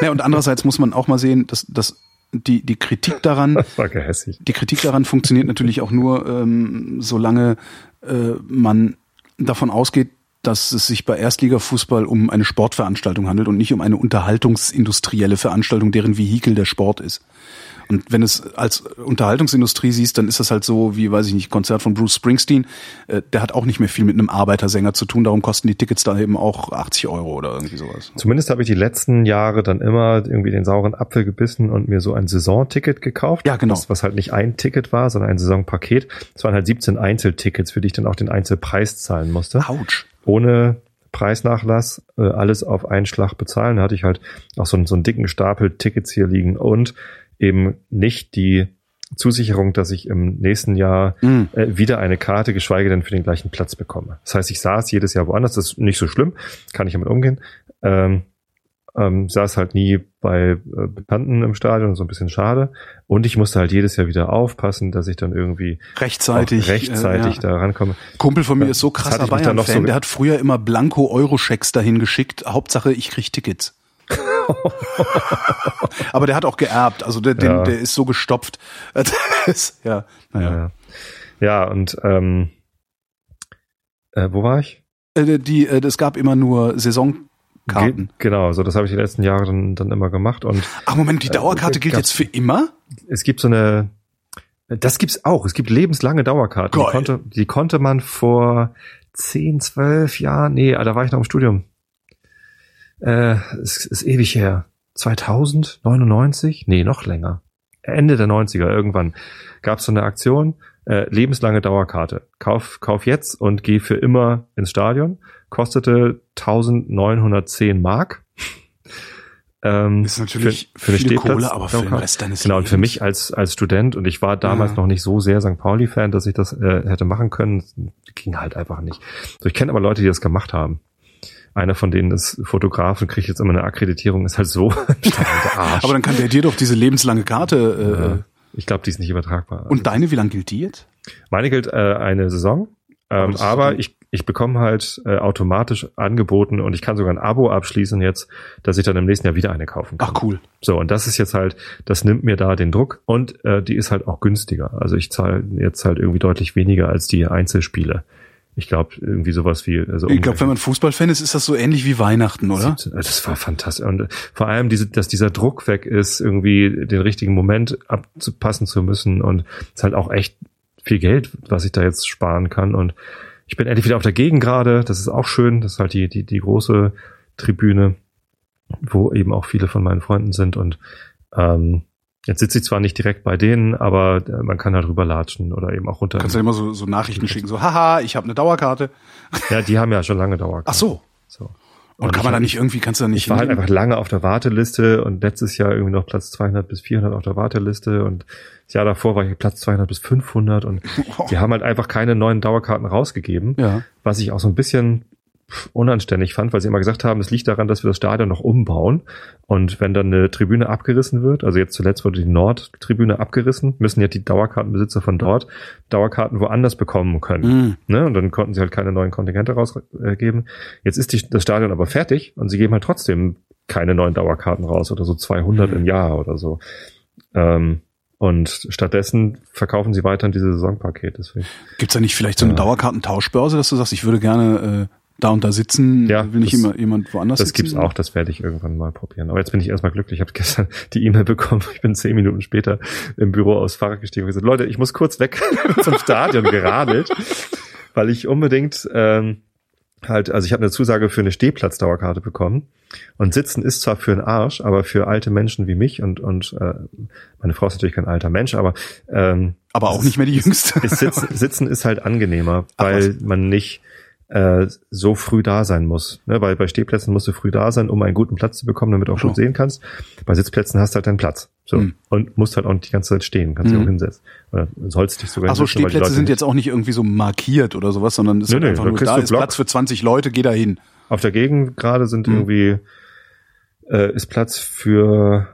Ja, und andererseits muss man auch mal sehen, dass, dass die, die Kritik daran, Das war gehässig. die Kritik daran funktioniert natürlich auch nur, ähm, solange äh, man davon ausgeht, dass es sich bei Erstligafußball um eine Sportveranstaltung handelt und nicht um eine unterhaltungsindustrielle Veranstaltung, deren Vehikel der Sport ist. Und wenn es als Unterhaltungsindustrie siehst, dann ist das halt so, wie, weiß ich nicht, Konzert von Bruce Springsteen. Äh, der hat auch nicht mehr viel mit einem Arbeitersänger zu tun, darum kosten die Tickets da eben auch 80 Euro oder irgendwie sowas. Zumindest habe ich die letzten Jahre dann immer irgendwie den sauren Apfel gebissen und mir so ein Saisonticket gekauft. Ja, genau. Was, was halt nicht ein Ticket war, sondern ein Saisonpaket. Es waren halt 17 Einzeltickets, für die ich dann auch den Einzelpreis zahlen musste. Autsch. ohne Preisnachlass äh, alles auf einen Schlag bezahlen. Da hatte ich halt auch so, einen- so einen dicken Stapel Tickets hier liegen und eben nicht die Zusicherung, dass ich im nächsten Jahr Mm. äh, wieder eine Karte, geschweige denn für den gleichen Platz bekomme. Das heißt, ich saß jedes Jahr woanders, das ist nicht so schlimm, kann ich damit umgehen. Ähm, ähm, saß halt nie bei äh, Bekannten im Stadion, so ein bisschen schade. Und ich musste halt jedes Jahr wieder aufpassen, dass ich dann irgendwie Rechtzeitig. rechtzeitig äh, ja. da rankomme. Kumpel von mir ist so krasser Bayern-Fan, so- der hat früher immer blanko Euro-Schecks dahin geschickt. Hauptsache, ich krieg Tickets. Aber der hat auch geerbt, also der, den, Ja. der ist so gestopft. Ist- ja, naja. Ja, ja und ähm, äh, wo war ich? Äh, die, äh, es gab immer nur Saisonkarten. Ge genau, so das habe ich die letzten Jahre dann, dann immer gemacht. Und Ach Moment, die Äh, Dauerkarte gilt gab's- jetzt für immer? es gibt so eine, das gibt's auch. Es gibt lebenslange Dauerkarten. Die konnte, die konnte man vor 10, 12 Jahren, nee, da war ich noch im Studium. Äh, es ist ewig her. 2000, 99? Nee, noch länger. Ende der 90er irgendwann gab's so eine Aktion, äh, lebenslange Dauerkarte. Kauf, kauf jetzt und geh für immer ins Stadion. Kostete 1910 Mark. Ähm, Ist natürlich für, für viel Stehplatz- Kohle, aber für den. Rest deines Genau, und für mich als, als Student, und ich war damals Ja. noch nicht so sehr St. Pauli-Fan, dass ich das äh, hätte machen können, ging halt einfach nicht. So, ich kenne aber Leute, die das gemacht haben. Einer von denen ist Fotograf und kriegt jetzt immer eine Akkreditierung, ist halt so. Aber dann kann der dir doch diese lebenslange Karte. Äh, ja, ich glaube, die ist nicht übertragbar. Und deine, wie lang gilt die jetzt? Meine gilt äh, eine Saison, Aber ähm, ist aber doch- ich, ich bekomme halt äh, automatisch angeboten und ich kann sogar ein Abo abschließen jetzt, dass ich dann im nächsten Jahr wieder eine kaufen kann. Ach cool. So, und das ist jetzt halt, das nimmt mir da den Druck und äh, die ist halt auch günstiger. Also ich zahle jetzt halt irgendwie deutlich weniger als die Einzelspiele. Ich glaube, irgendwie sowas wie. Also Ich glaube, wenn man Fußballfan ist, ist das so ähnlich wie Weihnachten, oder? Das war fantastisch. Und vor allem, diese, dass dieser Druck weg ist, irgendwie den richtigen Moment abzupassen zu müssen. Und es ist halt auch echt viel Geld, was ich da jetzt sparen kann. Und ich bin endlich wieder auf der Gegend gerade. Das ist auch schön. Das ist halt die, die, die große Tribüne, wo eben auch viele von meinen Freunden sind. Und ähm, jetzt sitze ich zwar nicht direkt bei denen, aber äh, man kann halt rüberlatschen oder eben auch runter. Kannst du immer so, so Nachrichten schicken, so, haha, ich habe eine Dauerkarte. Ja, die haben ja schon lange Dauer. Ach so. so. Und, kann ich- man da nicht irgendwie, kannst du da nicht Ich war halt einfach lange auf der Warteliste und letztes Jahr irgendwie noch Platz 200 bis 400 auf der Warteliste und das Jahr davor war ich Platz 200 bis 500 und die haben halt einfach keine neuen Dauerkarten rausgegeben, Ja. was ich auch so ein bisschen unanständig fand, weil sie immer gesagt haben, es liegt daran, dass wir das Stadion noch umbauen und wenn dann eine Tribüne abgerissen wird, also jetzt zuletzt wurde die Nordtribüne abgerissen, müssen ja die Dauerkartenbesitzer von dort Dauerkarten woanders bekommen können. Mhm. Ne? Und dann konnten sie halt keine neuen Kontingente rausgeben. Jetzt ist die, das Stadion aber fertig und sie geben halt trotzdem keine neuen Dauerkarten raus oder so 200 Mhm. im Jahr oder so. Ähm, und stattdessen verkaufen sie weiterhin diese Saisonpaket. Deswegen. Gibt's da nicht vielleicht so eine Ja. Dauerkartentauschbörse, dass du sagst, ich würde gerne äh, da und da sitzen, Ja, will nicht das- immer jemand woanders Das sitzen? gibt's auch, das werde ich irgendwann mal probieren. Aber jetzt bin ich erstmal glücklich. Ich habe gestern die E-Mail bekommen. Ich bin zehn Minuten später im Büro aus Fahrrad gestiegen und gesagt, Leute, ich muss kurz weg zum Stadion geradelt, weil ich unbedingt ähm, halt, also ich habe eine Zusage für eine Stehplatzdauerkarte bekommen. Und Sitzen ist zwar für einen Arsch, aber für alte Menschen wie mich und, und äh, meine Frau ist natürlich kein alter Mensch, aber ähm, Aber auch nicht mehr die Jüngste. ist Sitzen, Sitzen ist halt angenehmer, Ach, weil man nicht äh, so früh da sein muss. Ne? Weil bei Stehplätzen musst du früh da sein, um einen guten Platz zu bekommen, damit du auch So. gut sehen kannst. Bei Sitzplätzen hast du halt deinen Platz. So. Hm. Und musst halt auch nicht die ganze Zeit stehen, kannst dich Hm. auch hinsetzen. Oder sollst dich sogar Achso, die Stehplätze sind jetzt auch nicht irgendwie so markiert oder sowas, sondern es ist nö, einfach da nur, da ist Block. Platz für 20 Leute, geh da hin. Auf der Gegend gerade sind Hm. irgendwie äh, ist Platz für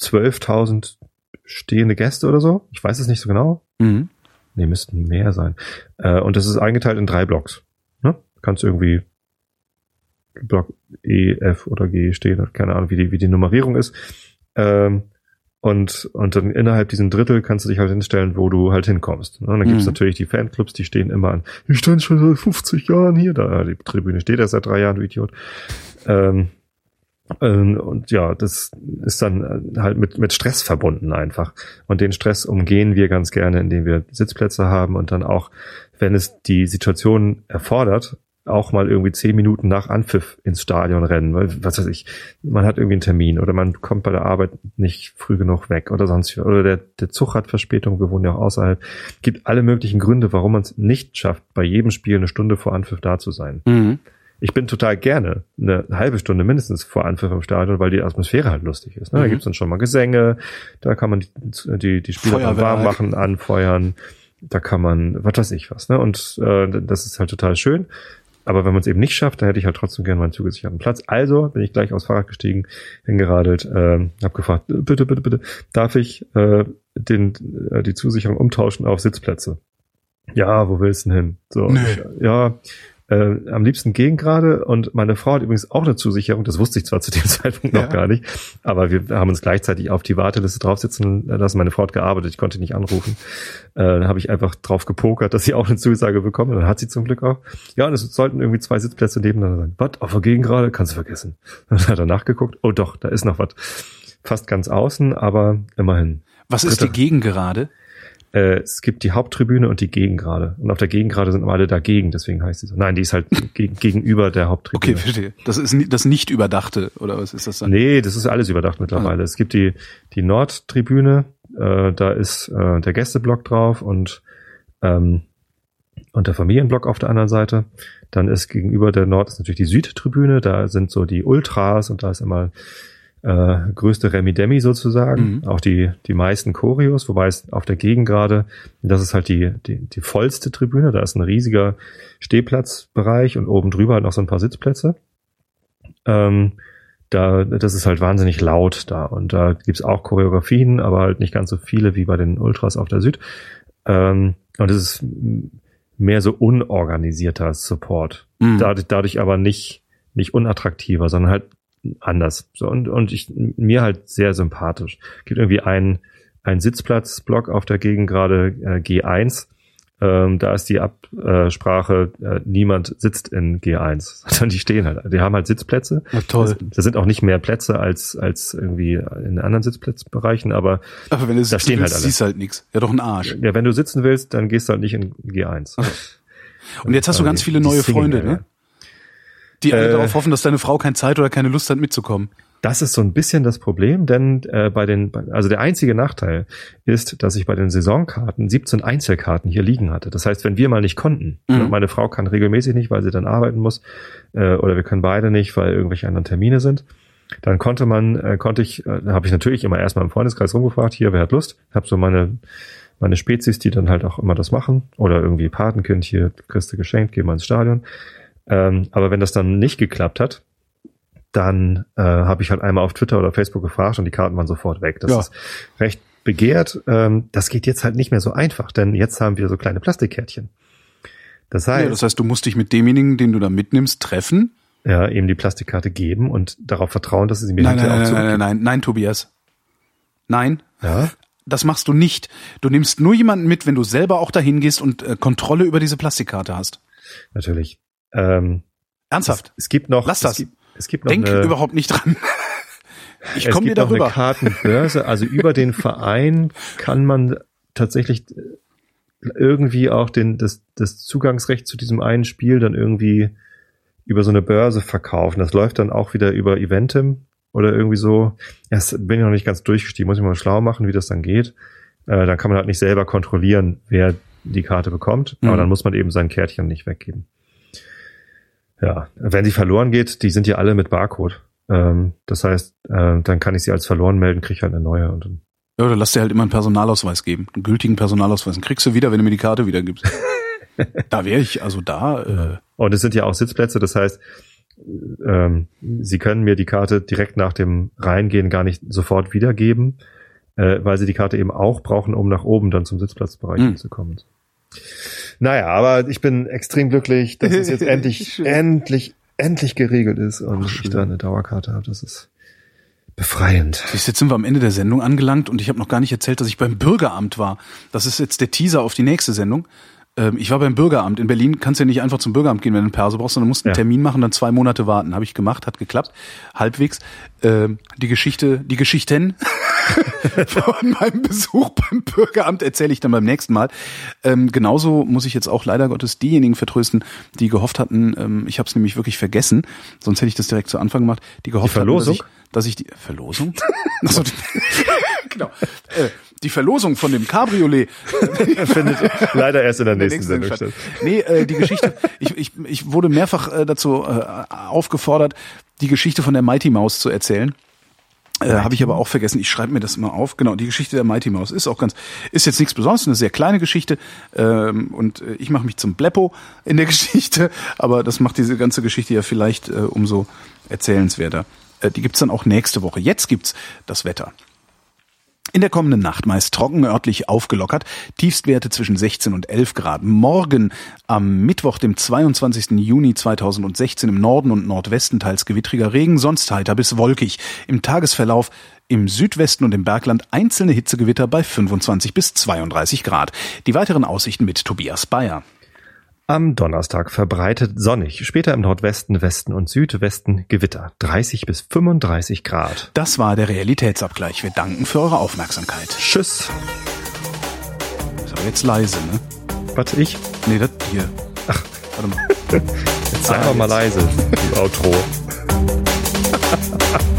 12.000 stehende Gäste oder so. Ich weiß es nicht so genau. Mhm. Nee, müssten mehr sein. Äh, und das ist eingeteilt in drei Blocks. Ne? Kannst irgendwie Block E, F oder G stehen, keine Ahnung, wie die, wie die Nummerierung ist. Ähm, und, und dann innerhalb diesem Drittel kannst du dich halt hinstellen, wo du halt hinkommst. Ne? Und dann gibt's Mhm. natürlich die Fanclubs, die stehen immer an. Ich stand schon seit 50 Jahren hier. Da, die Tribüne steht erst seit drei Jahren, du Idiot. Ähm, ähm, und ja, das ist dann äh, halt mit, mit Stress verbunden einfach. Und den Stress umgehen wir ganz gerne, indem wir Sitzplätze haben und dann auch, wenn es die Situation erfordert, auch mal irgendwie zehn Minuten nach Anpfiff ins Stadion rennen, weil, was weiß ich, man hat irgendwie einen Termin oder man kommt bei der Arbeit nicht früh genug weg oder sonst, oder der, der Zug hat Verspätung, wir wohnen ja auch außerhalb. Gibt alle möglichen Gründe, warum man es nicht schafft, bei jedem Spiel eine Stunde vor Anpfiff da zu sein. Mhm. Ich bin total gerne eine halbe Stunde mindestens vor Anpfiff im Stadion, weil die Atmosphäre halt lustig ist. Ne? Da Mhm. gibt's dann schon mal Gesänge, da kann man die, die, die Spieler warm machen, anfeuern, da kann man, was weiß ich was. Ne? Und äh, das ist halt total schön. Aber wenn man es eben nicht schafft, dann hätte ich halt trotzdem gerne meinen zugesicherten Platz. Also bin ich gleich aufs Fahrrad gestiegen, hingeradelt, äh, habe gefragt, bitte, bitte, bitte, darf ich äh, den, äh, die Zusicherung umtauschen auf Sitzplätze? Ja, wo willst du denn hin? So, ich, ja, äh, am liebsten gegen gerade und meine Frau hat übrigens auch eine Zusicherung, das wusste ich zwar zu dem Zeitpunkt noch Ja. gar nicht, aber wir haben uns gleichzeitig auf die Warteliste draufsitzen lassen. Meine Frau hat gearbeitet, ich konnte nicht anrufen. Äh, dann habe ich einfach drauf gepokert, dass sie auch eine Zusage bekommt. Und dann hat sie zum Glück auch. Ja, und es sollten irgendwie zwei Sitzplätze nebeneinander sein. Was? Auf der Gegend gerade? Kannst du vergessen. Dann hat er nachgeguckt. Oh doch, da ist noch was. Fast ganz außen, aber immerhin. Was ist die. Gegengerade? Äh, es gibt die Haupttribüne und die Gegengrade. Und auf der Gegengrade sind immer alle dagegen, deswegen heißt sie so. Nein, die ist halt ge gegenüber der Haupttribüne. Okay, verstehe. Das ist das nicht überdachte, oder was ist das dann? Nee, das ist alles überdacht mittlerweile. Es gibt die, die Nordtribüne, äh, da ist äh, der Gästeblock drauf und, ähm, und der Familienblock auf der anderen Seite. Dann ist gegenüber der Nord ist natürlich die Südtribüne, da sind so die Ultras und da ist immer äh, größte Remi-Demi sozusagen, Mhm. auch die, die meisten Choreos, wobei es auf der Gegengrade, das ist halt die, die, die vollste Tribüne, da ist ein riesiger Stehplatzbereich und oben drüber halt noch so ein paar Sitzplätze. Ähm, da, das ist halt wahnsinnig laut da und da gibt's auch Choreografien, aber halt nicht ganz so viele wie bei den Ultras auf der Süd. Ähm, und es ist mehr so unorganisierter Support. Mhm. Dadurch, dadurch aber nicht, nicht unattraktiver, sondern halt anders. So, und, und ich, mir halt sehr sympathisch. Gibt irgendwie einen, einen Sitzplatzblock auf der Gegend gerade äh, G1. Ähm, da ist die Absprache, äh, niemand sitzt in G1, sondern die stehen halt. Die haben halt Sitzplätze. Ja, toll. Da sind auch nicht mehr Plätze als, als irgendwie in anderen Sitzplatzbereichen, aber Aber wenn du da sitzen stehen halt willst, alle. siehst halt nichts. Ja, doch ein Arsch. ja, wenn du sitzen willst, dann gehst du halt nicht in G1. Und jetzt hast du ganz viele neue Freunde, ja. ne? Die alle Äh, darauf hoffen, dass deine Frau keine Zeit oder keine Lust hat, mitzukommen. Das ist so ein bisschen das Problem, denn äh, bei den, also der einzige Nachteil ist, dass ich bei den Saisonkarten 17 Einzelkarten hier liegen hatte. Das heißt, wenn wir mal nicht konnten, Mhm. und meine Frau kann regelmäßig nicht, weil sie dann arbeiten muss, äh, oder wir können beide nicht, weil irgendwelche anderen Termine sind, dann konnte man, äh, konnte ich, äh, habe ich natürlich immer erstmal im Freundeskreis rumgefragt, hier, wer hat Lust? Hab so meine meine Spezies, die dann halt auch immer das machen, oder irgendwie Patenkind hier, du geschenkt, geh mal ins Stadion. Ähm, aber wenn das dann nicht geklappt hat, dann äh, habe ich halt einmal auf Twitter oder Facebook gefragt und die Karten waren sofort weg. Das Ja. ist recht begehrt. Ähm, das geht jetzt halt nicht mehr so einfach, denn jetzt haben wir so kleine Plastikkärtchen. Das heißt, Ja, das heißt, du musst dich mit demjenigen, den du da mitnimmst, treffen. ja, eben die Plastikkarte geben und darauf vertrauen, dass sie mir Nein, nein, nein, auch nein, zurückgeben. nein, nein, nein, Tobias. Nein, Ja, das machst du nicht. Du nimmst nur jemanden mit, wenn du selber auch dahin gehst und äh, Kontrolle über diese Plastikkarte hast. natürlich. Ähm, Ernsthaft. es, es gibt noch, Lass das. Es gibt, es gibt noch Denk eine, überhaupt nicht dran. Ich komme dir gibt noch eine darüber. Kartenbörse. Also über den Verein kann man tatsächlich irgendwie auch den, das, das Zugangsrecht zu diesem einen Spiel dann irgendwie über so eine Börse verkaufen. Das läuft dann auch wieder über Eventim oder irgendwie so. Das bin ich noch nicht ganz durchgestiegen, muss ich mal schlau machen, wie das dann geht. Äh, dann kann man halt nicht selber kontrollieren, wer die Karte bekommt, Mhm. aber dann muss man eben sein Kärtchen nicht weggeben. Ja, wenn die verloren geht, die sind ja alle mit Barcode. Ähm, das heißt, äh, dann kann ich sie als verloren melden, kriege halt eine neue und dann Ja, oder lass dir halt immer einen Personalausweis geben. Einen gültigen Personalausweis. Den kriegst du wieder, wenn du mir die Karte wieder gibst. da wäre ich, also da, äh, Und es sind ja auch Sitzplätze, das heißt, ähm, Sie können mir die Karte direkt nach dem Reingehen gar nicht sofort wiedergeben, äh, weil Sie die Karte eben auch brauchen, um nach oben dann zum Sitzplatzbereich Hm. zu kommen. Naja, aber ich bin extrem glücklich, dass es jetzt endlich, endlich, endlich geregelt ist und Ach, ich da eine Dauerkarte habe. Das ist befreiend. Jetzt sind wir am Ende der Sendung angelangt und ich habe noch gar nicht erzählt, dass ich beim Bürgeramt war. Das ist jetzt der Teaser auf die nächste Sendung. Ähm, Ich war beim Bürgeramt. In Berlin kannst du ja nicht einfach zum Bürgeramt gehen, wenn du einen Perso brauchst, sondern musst einen Ja. Termin machen, dann zwei Monate warten. Habe ich gemacht, hat geklappt, halbwegs. Ähm, Die Geschichte, die Geschichten von meinem Besuch beim Bürgeramt erzähle ich dann beim nächsten Mal. Ähm, genauso muss ich jetzt auch leider Gottes diejenigen vertrösten, die gehofft hatten, ähm, ich habe es nämlich wirklich vergessen, sonst hätte ich das direkt zu Anfang gemacht, die gehofft Die Verlosung? hatten, dass ich, dass ich die Verlosung? Die, genau. Äh, die Verlosung von dem Cabriolet Findet leider erst in der in der nächsten Sendung statt. Nee, äh, die Geschichte, ich, ich, ich wurde mehrfach äh, dazu äh, aufgefordert, die Geschichte von der Mighty Mouse zu erzählen. Äh, Habe ich aber auch vergessen. Ich schreibe mir das mal auf. Genau, die Geschichte der Mighty Mouse ist auch ganz, ist jetzt nichts Besonderes, eine sehr kleine Geschichte. Ähm, und äh, ich mache mich zum Bleppo in der Geschichte, aber das macht diese ganze Geschichte ja vielleicht äh, umso erzählenswerter. Äh, die gibt's dann auch nächste Woche. Jetzt gibt's das Wetter. In der kommenden Nacht meist trocken, örtlich aufgelockert, Tiefstwerte zwischen 16 und 11 Grad. Morgen am Mittwoch, dem 22. Juni 2016 im Norden und Nordwesten teils gewittriger Regen, sonst heiter bis wolkig. Im Tagesverlauf im Südwesten und im Bergland einzelne Hitzegewitter bei 25 bis 32 Grad. Die weiteren Aussichten mit Tobias Bayer. Am Donnerstag verbreitet sonnig, später im Nordwesten, Westen und Südwesten Gewitter, 30 bis 35 Grad. Das war der Realitätsabgleich. Wir danken für eure Aufmerksamkeit. Tschüss. Ist aber jetzt leise, ne? Was ich? Nee, das hier. Ach, warte mal. Jetzt sag doch mal leise, im Outro.